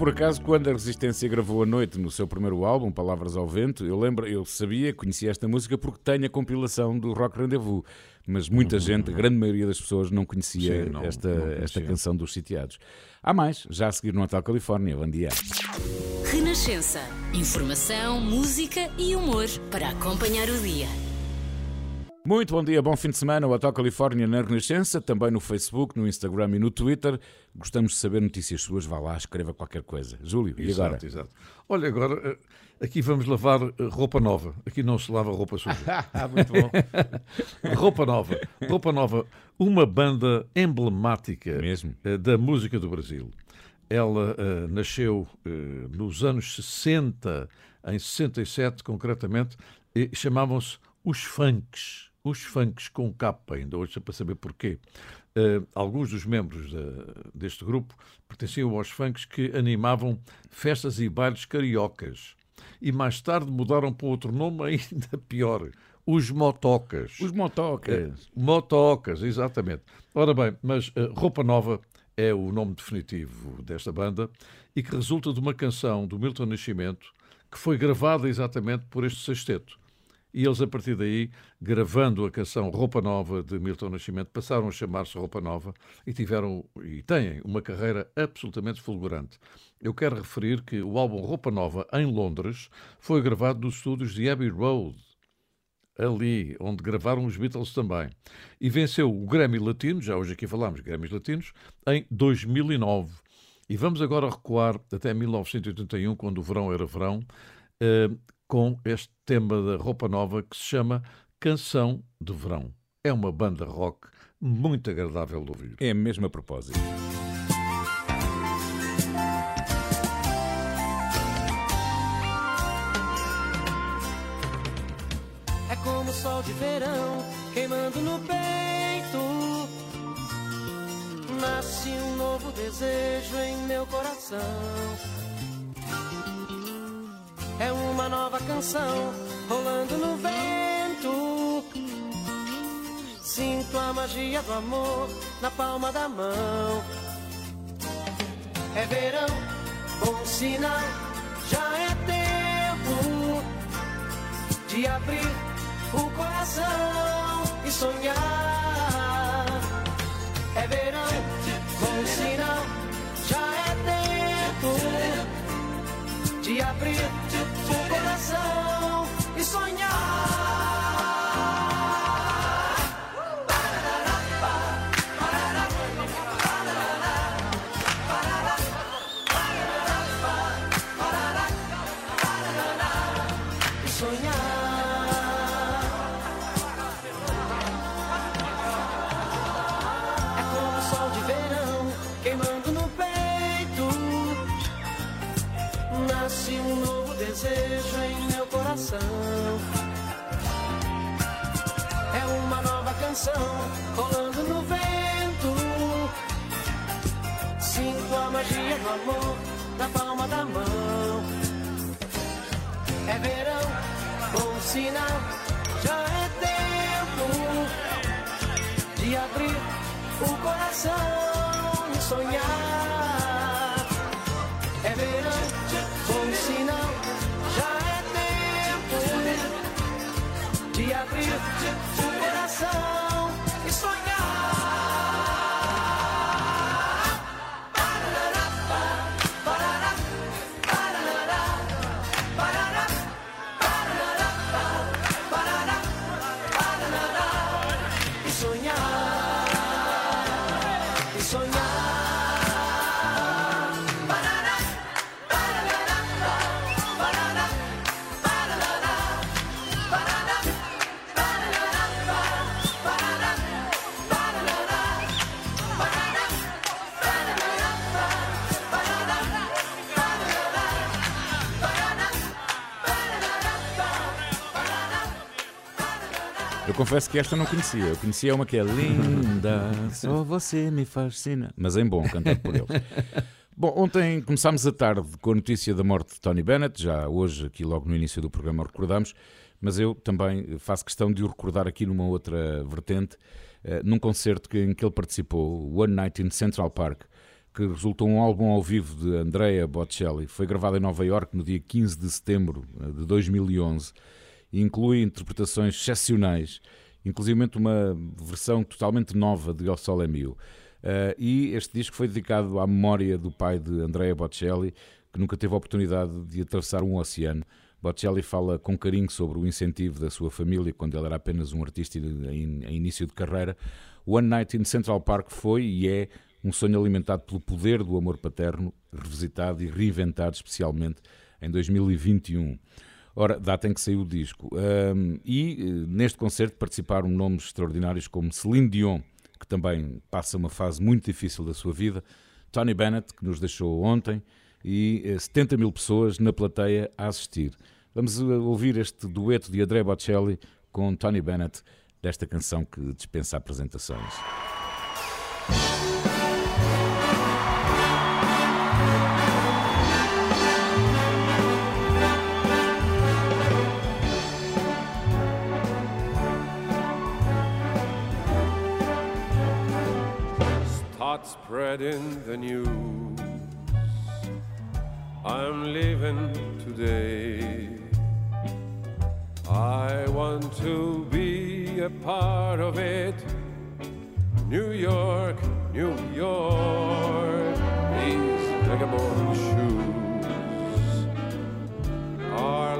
Por acaso, quando a Resistência gravou a noite no seu primeiro álbum, Palavras ao Vento, eu lembro, eu sabia, conhecia esta música porque tenho a compilação do Rock Rendezvous, mas muita gente, a grande maioria das pessoas, não conhecia Sim, não- esta, não conhecia. esta canção dos sitiados. Há mais, já a seguir no Hotel Califórnia. Bom dia. Renascença. Informação, música e humor para acompanhar o dia. Muito bom dia, bom fim de semana. O Hotel Califórnia na Renascença, também no Facebook, no Instagram e no Twitter. Gostamos de saber notícias suas. Vá lá, escreva qualquer coisa. Júlio, e agora? Exato, exato. Olha, agora eh, aqui vamos lavar eh, roupa nova. Aqui não se lava roupa suja. Muito bom. roupa nova. Roupa nova. Uma banda emblemática eh, da música do Brasil. Ela eh, nasceu eh, nos anos 60, em 67 concretamente, e chamavam-se os funks. Os funks com capa, ainda hoje é para saber porquê. Eh, alguns dos membros da- deste grupo pertenciam aos funks que animavam festas e bailes cariocas. E mais tarde mudaram para outro nome ainda pior. Os motocas. Os motocas. Eh, motocas, exatamente. Ora bem, mas eh, Roupa Nova é o nome definitivo desta banda e que resulta de uma canção do Milton Nascimento que foi gravada exatamente por este sexteto. E eles, a partir daí, gravando a canção Roupa Nova de Milton Nascimento, passaram a chamar-se Roupa Nova e tiveram e têm uma carreira absolutamente fulgurante. Eu quero referir que o álbum Roupa Nova, em Londres, foi gravado nos estúdios de Abbey Road, ali onde gravaram os Beatles também. E venceu o Grammy Latino, já hoje aqui falámos Grammys Latinos, em 2009. E vamos agora recuar até 1981, quando o verão era verão, eh, com este tema da roupa nova que se chama Canção de Verão. É uma banda rock muito agradável de ouvir. É mesmo a propósito. É como o sol de verão queimando no peito. Nasce um novo desejo em meu coração. É uma nova canção rolando no vento. Sinto a magia do amor na palma da mão. É verão, bom sinal, já é tempo de abrir o coração e sonhar. É verão, bom sinal, já é tempo de abrir canção rolando no vento. Sinto a magia do amor na palma da mão. É verão, bom sinal, já é tempo de abrir o coração e sonhar. É verão, bom sinal, já é tempo de abrir sun. Confesso que esta não conhecia. Eu conhecia uma que é linda, só você me fascina. Mas em bom, cantado por eles. Bom, ontem começámos a tarde com a notícia da morte de Tony Bennett, já hoje, aqui logo no início do programa, o recordamos, mas eu também faço questão de o recordar aqui numa outra vertente, eh, num concerto em que ele participou, One Night in Central Park, que resultou um álbum ao vivo de Andrea Bocelli. Foi gravado em Nova York no dia 15 de setembro eh, de 2011 e inclui interpretações excepcionais, inclusive uma versão totalmente nova de O Sol é Mio. Uh, e este disco foi dedicado à memória do pai de Andrea Bocelli, que nunca teve a oportunidade de atravessar um oceano. Bocelli fala com carinho sobre o incentivo da sua família quando ele era apenas um artista em, em início de carreira. One Night in Central Park foi e é um sonho alimentado pelo poder do amor paterno, revisitado e reinventado especialmente em 2021. Ora, data em que saiu o disco. Um, e eh, neste concerto participaram nomes extraordinários como Celine Dion, que também passa uma fase muito difícil da sua vida, Tony Bennett, que nos deixou ontem, e 70 mil pessoas na plateia a assistir. Vamos ouvir este dueto de André Bocelli com Tony Bennett desta canção que dispensa apresentações. Spreading the news. I'm leaving today. I want to be a part of it. New York, New York, these vagabond shoes are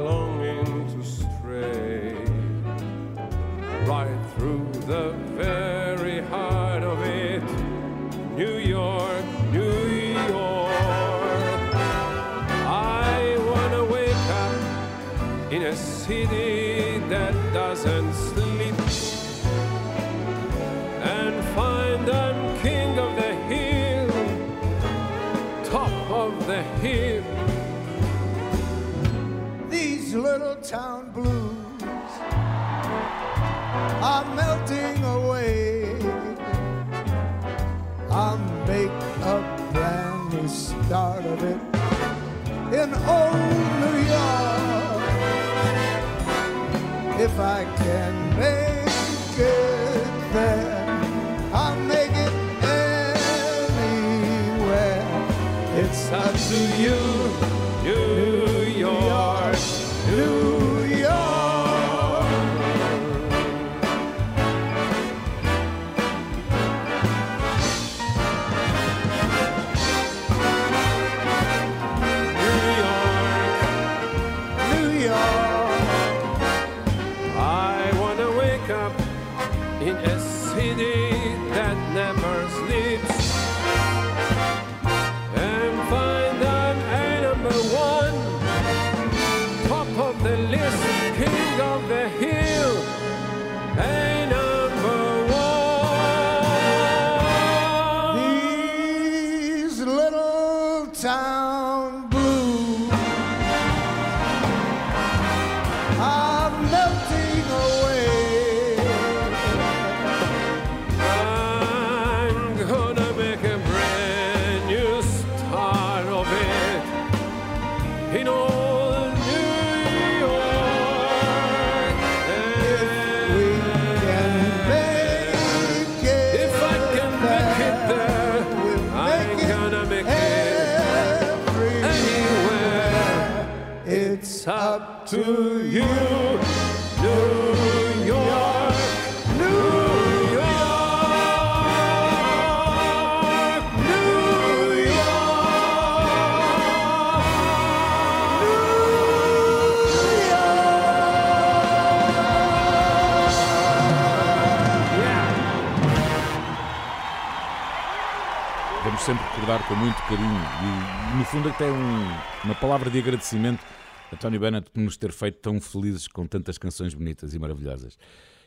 muito carinho e, no fundo, até um, uma palavra de agradecimento a Tony Bennett por nos ter feito tão felizes com tantas canções bonitas e maravilhosas.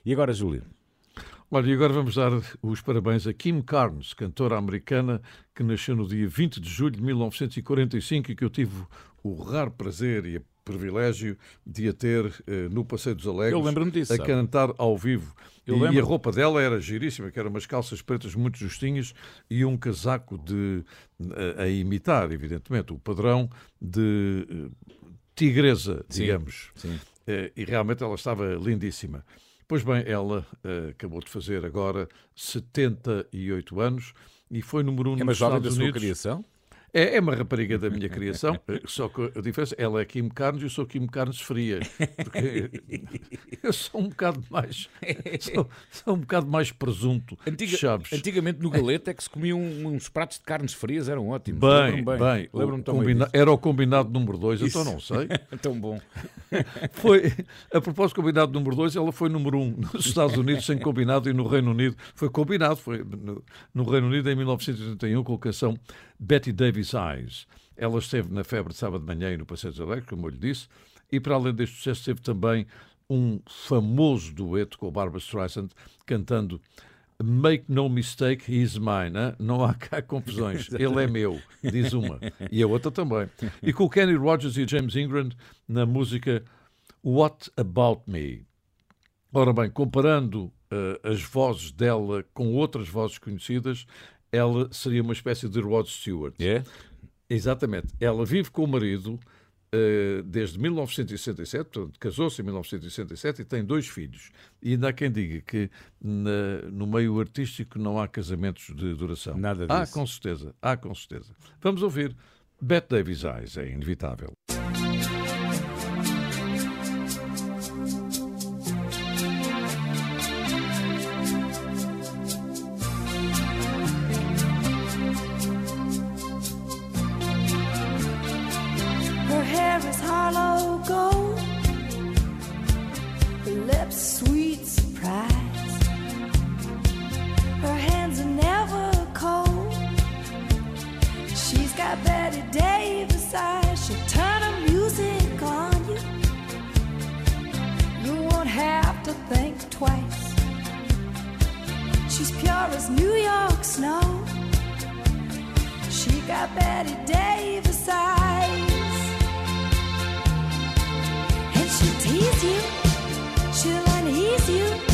E agora, Júlio? Olha, e agora vamos dar os parabéns a Kim Carnes, cantora americana que nasceu no dia 20 de julho de 1945 e que eu tive o raro prazer e o privilégio de a ter eh, no Passeio dos Alegres Eu lembro-me disso, a sabe? cantar ao vivo. Eu e, e a roupa dela era giríssima, que eram umas calças pretas muito justinhas e um casaco de a, a imitar, evidentemente, o padrão de eh, tigresa, Sim, digamos. sim. Eh, e realmente ela estava lindíssima. Pois bem, ela eh, acabou de fazer agora 78 anos e foi número um É uma nos jovem da Estados sua Unidos. criação? É, é uma rapariga da minha criação, só que a diferença, ela é Kim Carnes e eu sou Kim Carnes fria. Porque eu sou um bocado mais. Sou, sou um bocado mais presunto. Antiga-. Antigamente no Galete é que se comiam uns pratos de carnes frias, eram ótimos. Bem, Lembro-me bem. o bem combina-. Era o combinado número 2, Isso. então não sei. Tão bom. Foi, a propósito do combinado número 2, ela foi número 1 um nos Estados Unidos sem combinado e no Reino Unido foi combinado. Foi no, no Reino Unido em 1981, colocação Betty Davis Eyes. Ela esteve na febre de sábado de manhã e no Passeio dos Alegres, como eu lhe disse, e para além deste sucesso teve também um famoso dueto com o Barbara Streisand cantando Make no mistake, he's mine. hein? Não há cá confusões. Ele é meu, diz uma. E a outra também. E com o Kenny Rogers e James Ingram na música What About Me. Ora bem, comparando eh, as vozes dela com outras vozes conhecidas, ela seria uma espécie de Rod Stewart. É? Exatamente. Ela vive com o marido eh, desde 1967, portanto, casou-se em 1967 e tem dois filhos. E ainda há quem diga que na- no meio artístico não há casamentos de duração. Nada Há disso. com certeza, há com certeza. Vamos ouvir Bette Davis Eyes, é inevitável. Pure as New York snow. She got Betty Davis eyes. And she'll tease you, she'll unease you.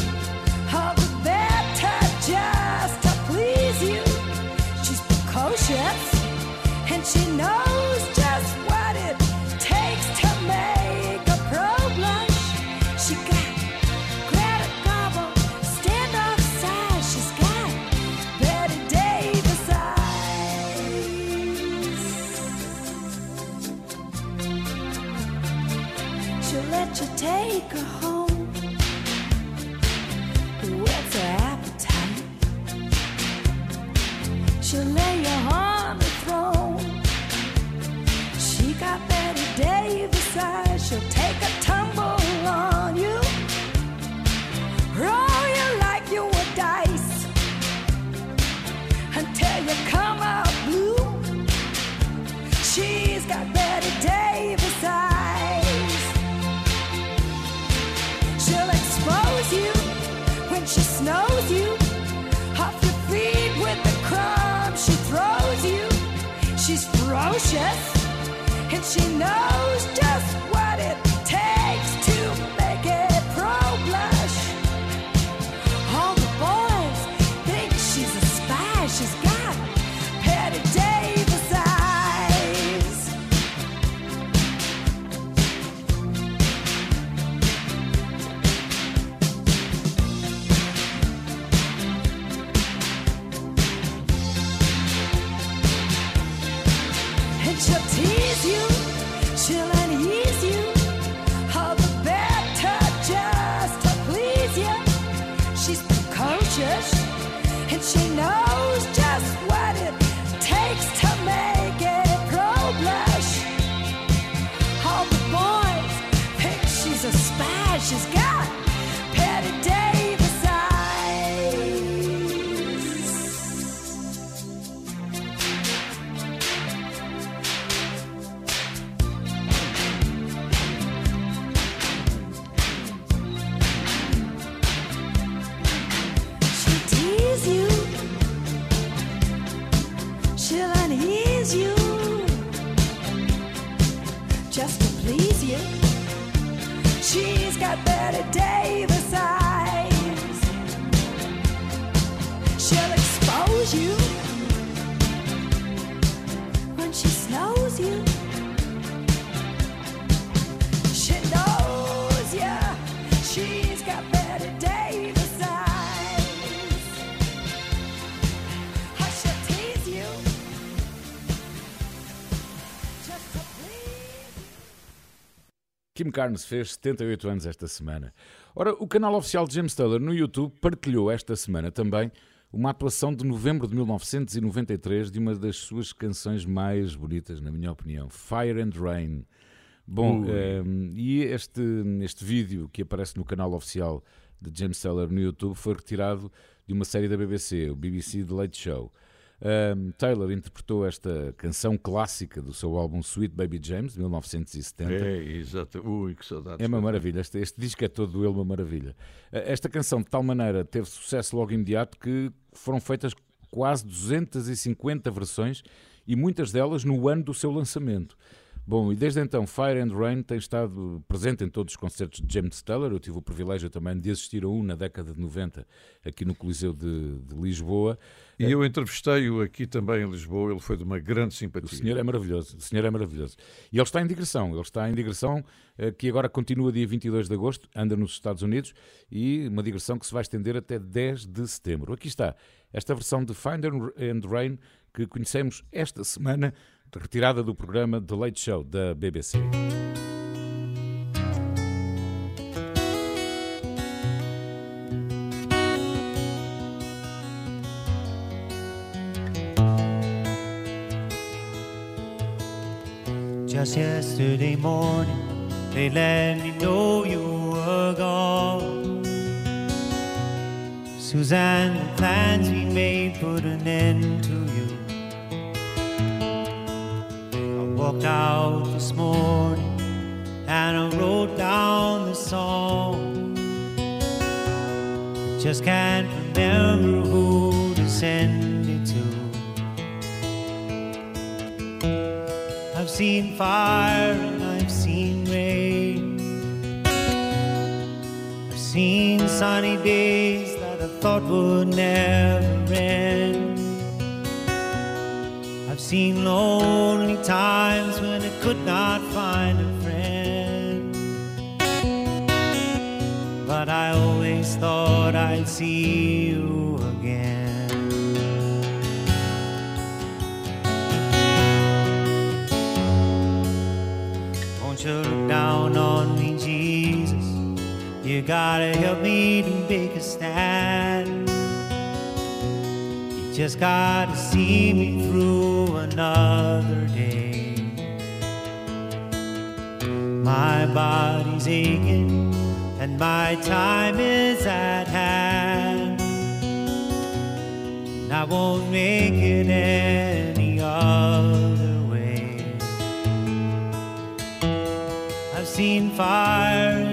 She knows Kim Carnes fez 78 anos esta semana. Ora, o canal oficial de James Taylor no YouTube partilhou esta semana também uma atuação de novembro de 1993 de uma das suas canções mais bonitas, na minha opinião, Fire and Rain. Bom, Ui. ehm, e este, este vídeo que aparece no canal oficial de James Taylor no YouTube foi retirado de uma série da BBC, o BBC The Late Show. Um, Taylor interpretou esta canção clássica do seu álbum Sweet Baby James, de 1970. É, exato. Ui, que saudades. É uma maravilha, este, este disco é todo ele uma maravilha. Eh, Esta canção, de tal maneira, teve sucesso logo imediato que foram feitas quase 250 versões e muitas delas no ano do seu lançamento. Bom, e desde então Fire and Rain tem estado presente em todos os concertos de James Taylor. Eu tive o privilégio também de assistir a um na década de 90 aqui no Coliseu de, de Lisboa. E eu entrevistei-o aqui também em Lisboa, ele foi de uma grande simpatia. O senhor é maravilhoso, o senhor é maravilhoso. E ele está em digressão, ele está em digressão eh, que agora continua dia 22 de agosto, anda nos Estados Unidos e uma digressão que se vai estender até 10 de setembro. Aqui está esta versão de Find and Rain que conhecemos esta semana, retirada do programa The Late Show da BBC. Just yesterday morning, they let me know you were gone. Suzanne, the plans we made put an end to you. I walked out this morning and I wrote down the song. I Just can't remember who to send it to. I've seen fire and I've seen rain. I've seen sunny days thought would never end. I've seen lonely times when I could not find a friend. But I always thought I'd see you again. Won't you You gotta help me to make a stand. You just gotta see me through another day. My body's aching and my time is at hand. And I won't make it any other way. I've seen fire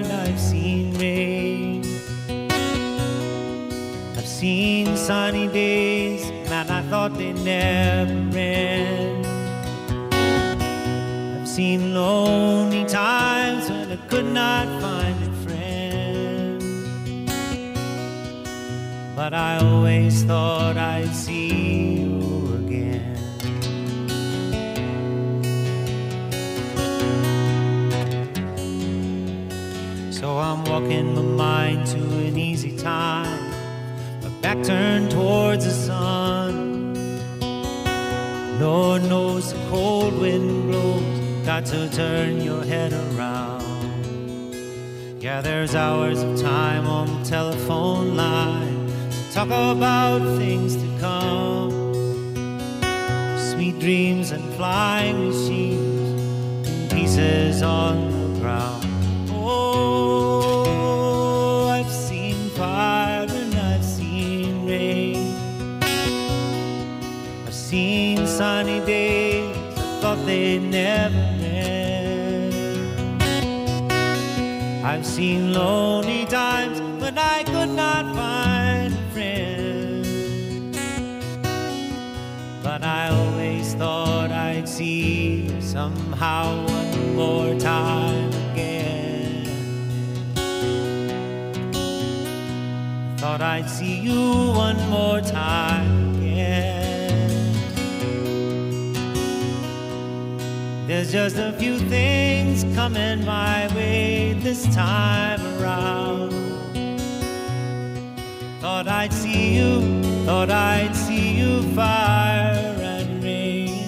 seen sunny days, man, I thought they never end. I've seen lonely times when I could not find a friend. But I always thought I'd see you again. So I'm walking my mind to an easy time, back turned towards the sun. Lord knows the cold wind blows, got to turn your head around. Yeah, there's hours of time on the telephone line to talk about things to come. Sweet dreams and flying machines, and pieces on the ground. Never end. I've seen lonely times when I could not find a friend. But I always thought I'd see you somehow one more time again. Thought I'd see you one more time There's just a few things coming my way this time around. Thought I'd see you, thought I'd see you fire and rain.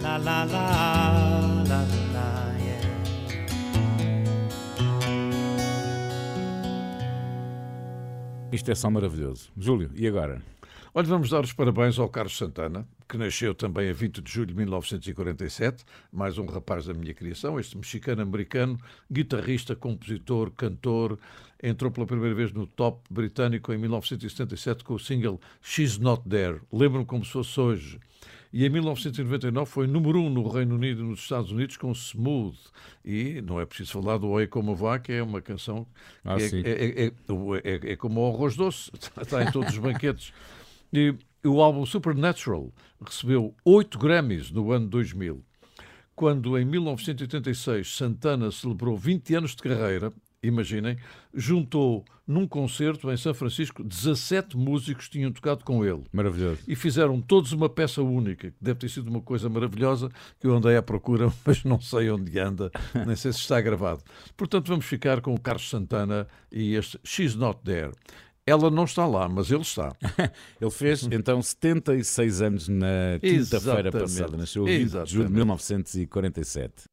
La la la, la la, yeah. Isto é só maravilhoso. Júlio, e agora? Olha, vamos dar os parabéns ao Carlos Santana, que nasceu também a 20 de julho de 1947, mais um rapaz da minha criação, este mexicano-americano, guitarrista, compositor, cantor, entrou pela primeira vez no top britânico em 1977 com o single She's Not There. Lembro-me como se fosse hoje. E em 1999 foi número um no Reino Unido e nos Estados Unidos com Smooth. E não é preciso falar do Oi Como Vá, que é uma canção que Ah, é, sim. é- é- é- é como o arroz doce, está em todos os banquetes. E o álbum Supernatural recebeu oito Grammys no ano 2000. Quando, em 1986, Santana celebrou 20 anos de carreira, imaginem, juntou num concerto em São Francisco 17 músicos que tinham tocado com ele. Maravilhoso. E fizeram todos uma peça única, que deve ter sido uma coisa maravilhosa, que eu andei à procura, mas não sei onde anda, nem sei se está gravado. Portanto, vamos ficar com o Carlos Santana e este She's Not There. Ela não está lá, mas ele está. Ele fez então 76 anos na quinta-feira passada. Nasceu a 20 de julho de Exatamente. 1947.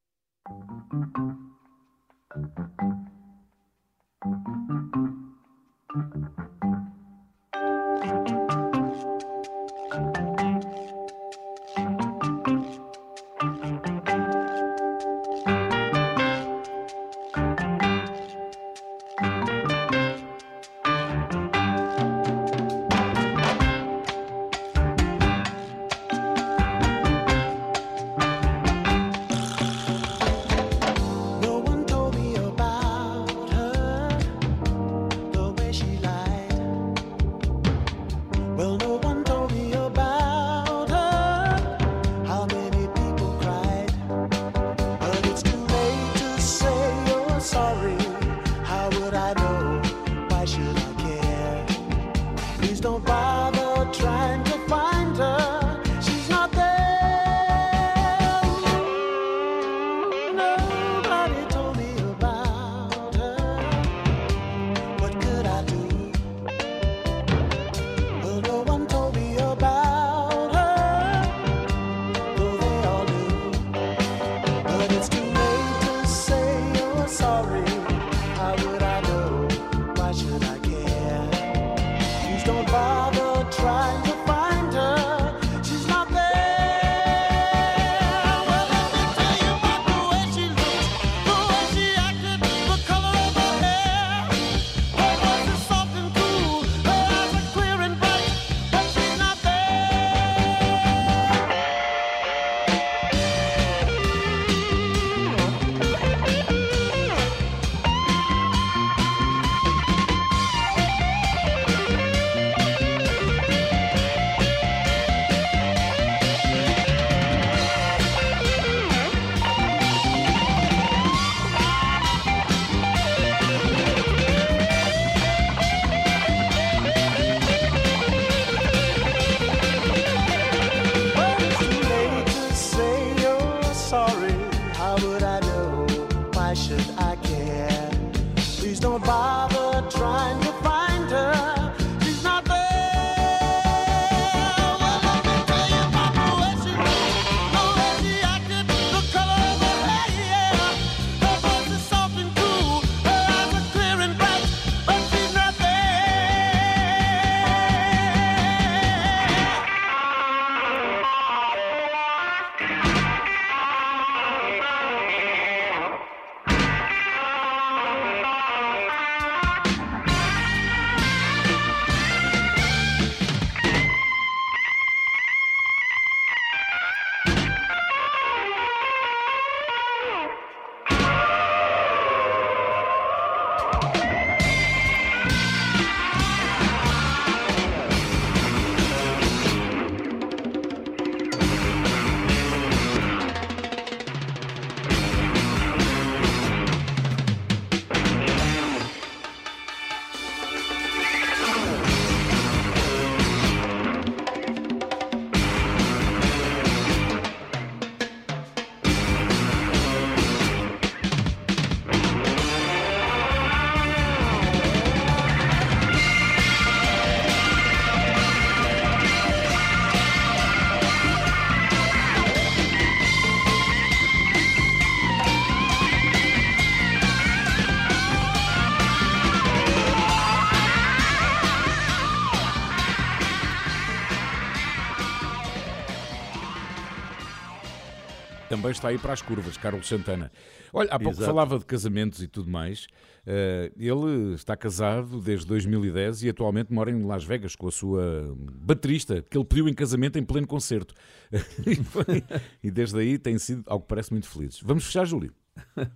Também está aí para as curvas, Carlos Santana. Olha, há pouco Exato. falava de casamentos e tudo mais. Eh, ele está casado desde 2010 e atualmente mora em Las Vegas com a sua baterista, que ele pediu em casamento em pleno concerto. e, desde aí tem sido, algo que parece, muito felizes. Vamos fechar, Júlio.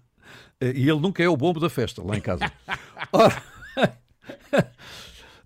E ele nunca é o bombo da festa lá em casa. Ora,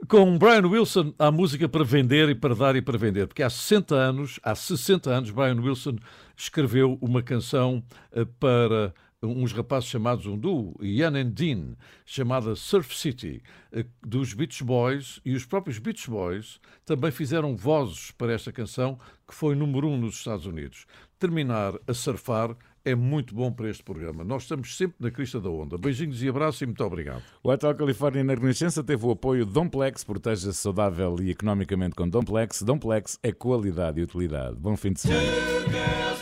com Brian Wilson há música para vender e para dar e para vender, porque há 60 anos, há 60 anos, Brian Wilson escreveu uma canção eh, para uns rapazes chamados um duo, Ian and Dean, chamada Surf City, eh, dos Beach Boys, e os próprios Beach Boys também fizeram vozes para esta canção, que foi número um nos Estados Unidos. Terminar a surfar é muito bom para este programa. Nós estamos sempre na crista da onda. Beijinhos e abraços e muito obrigado. O Hotel Califórnia na Renascença teve o apoio de Domplex, proteja-se saudável e economicamente com Domplex. Domplex é qualidade e utilidade. Bom fim de semana.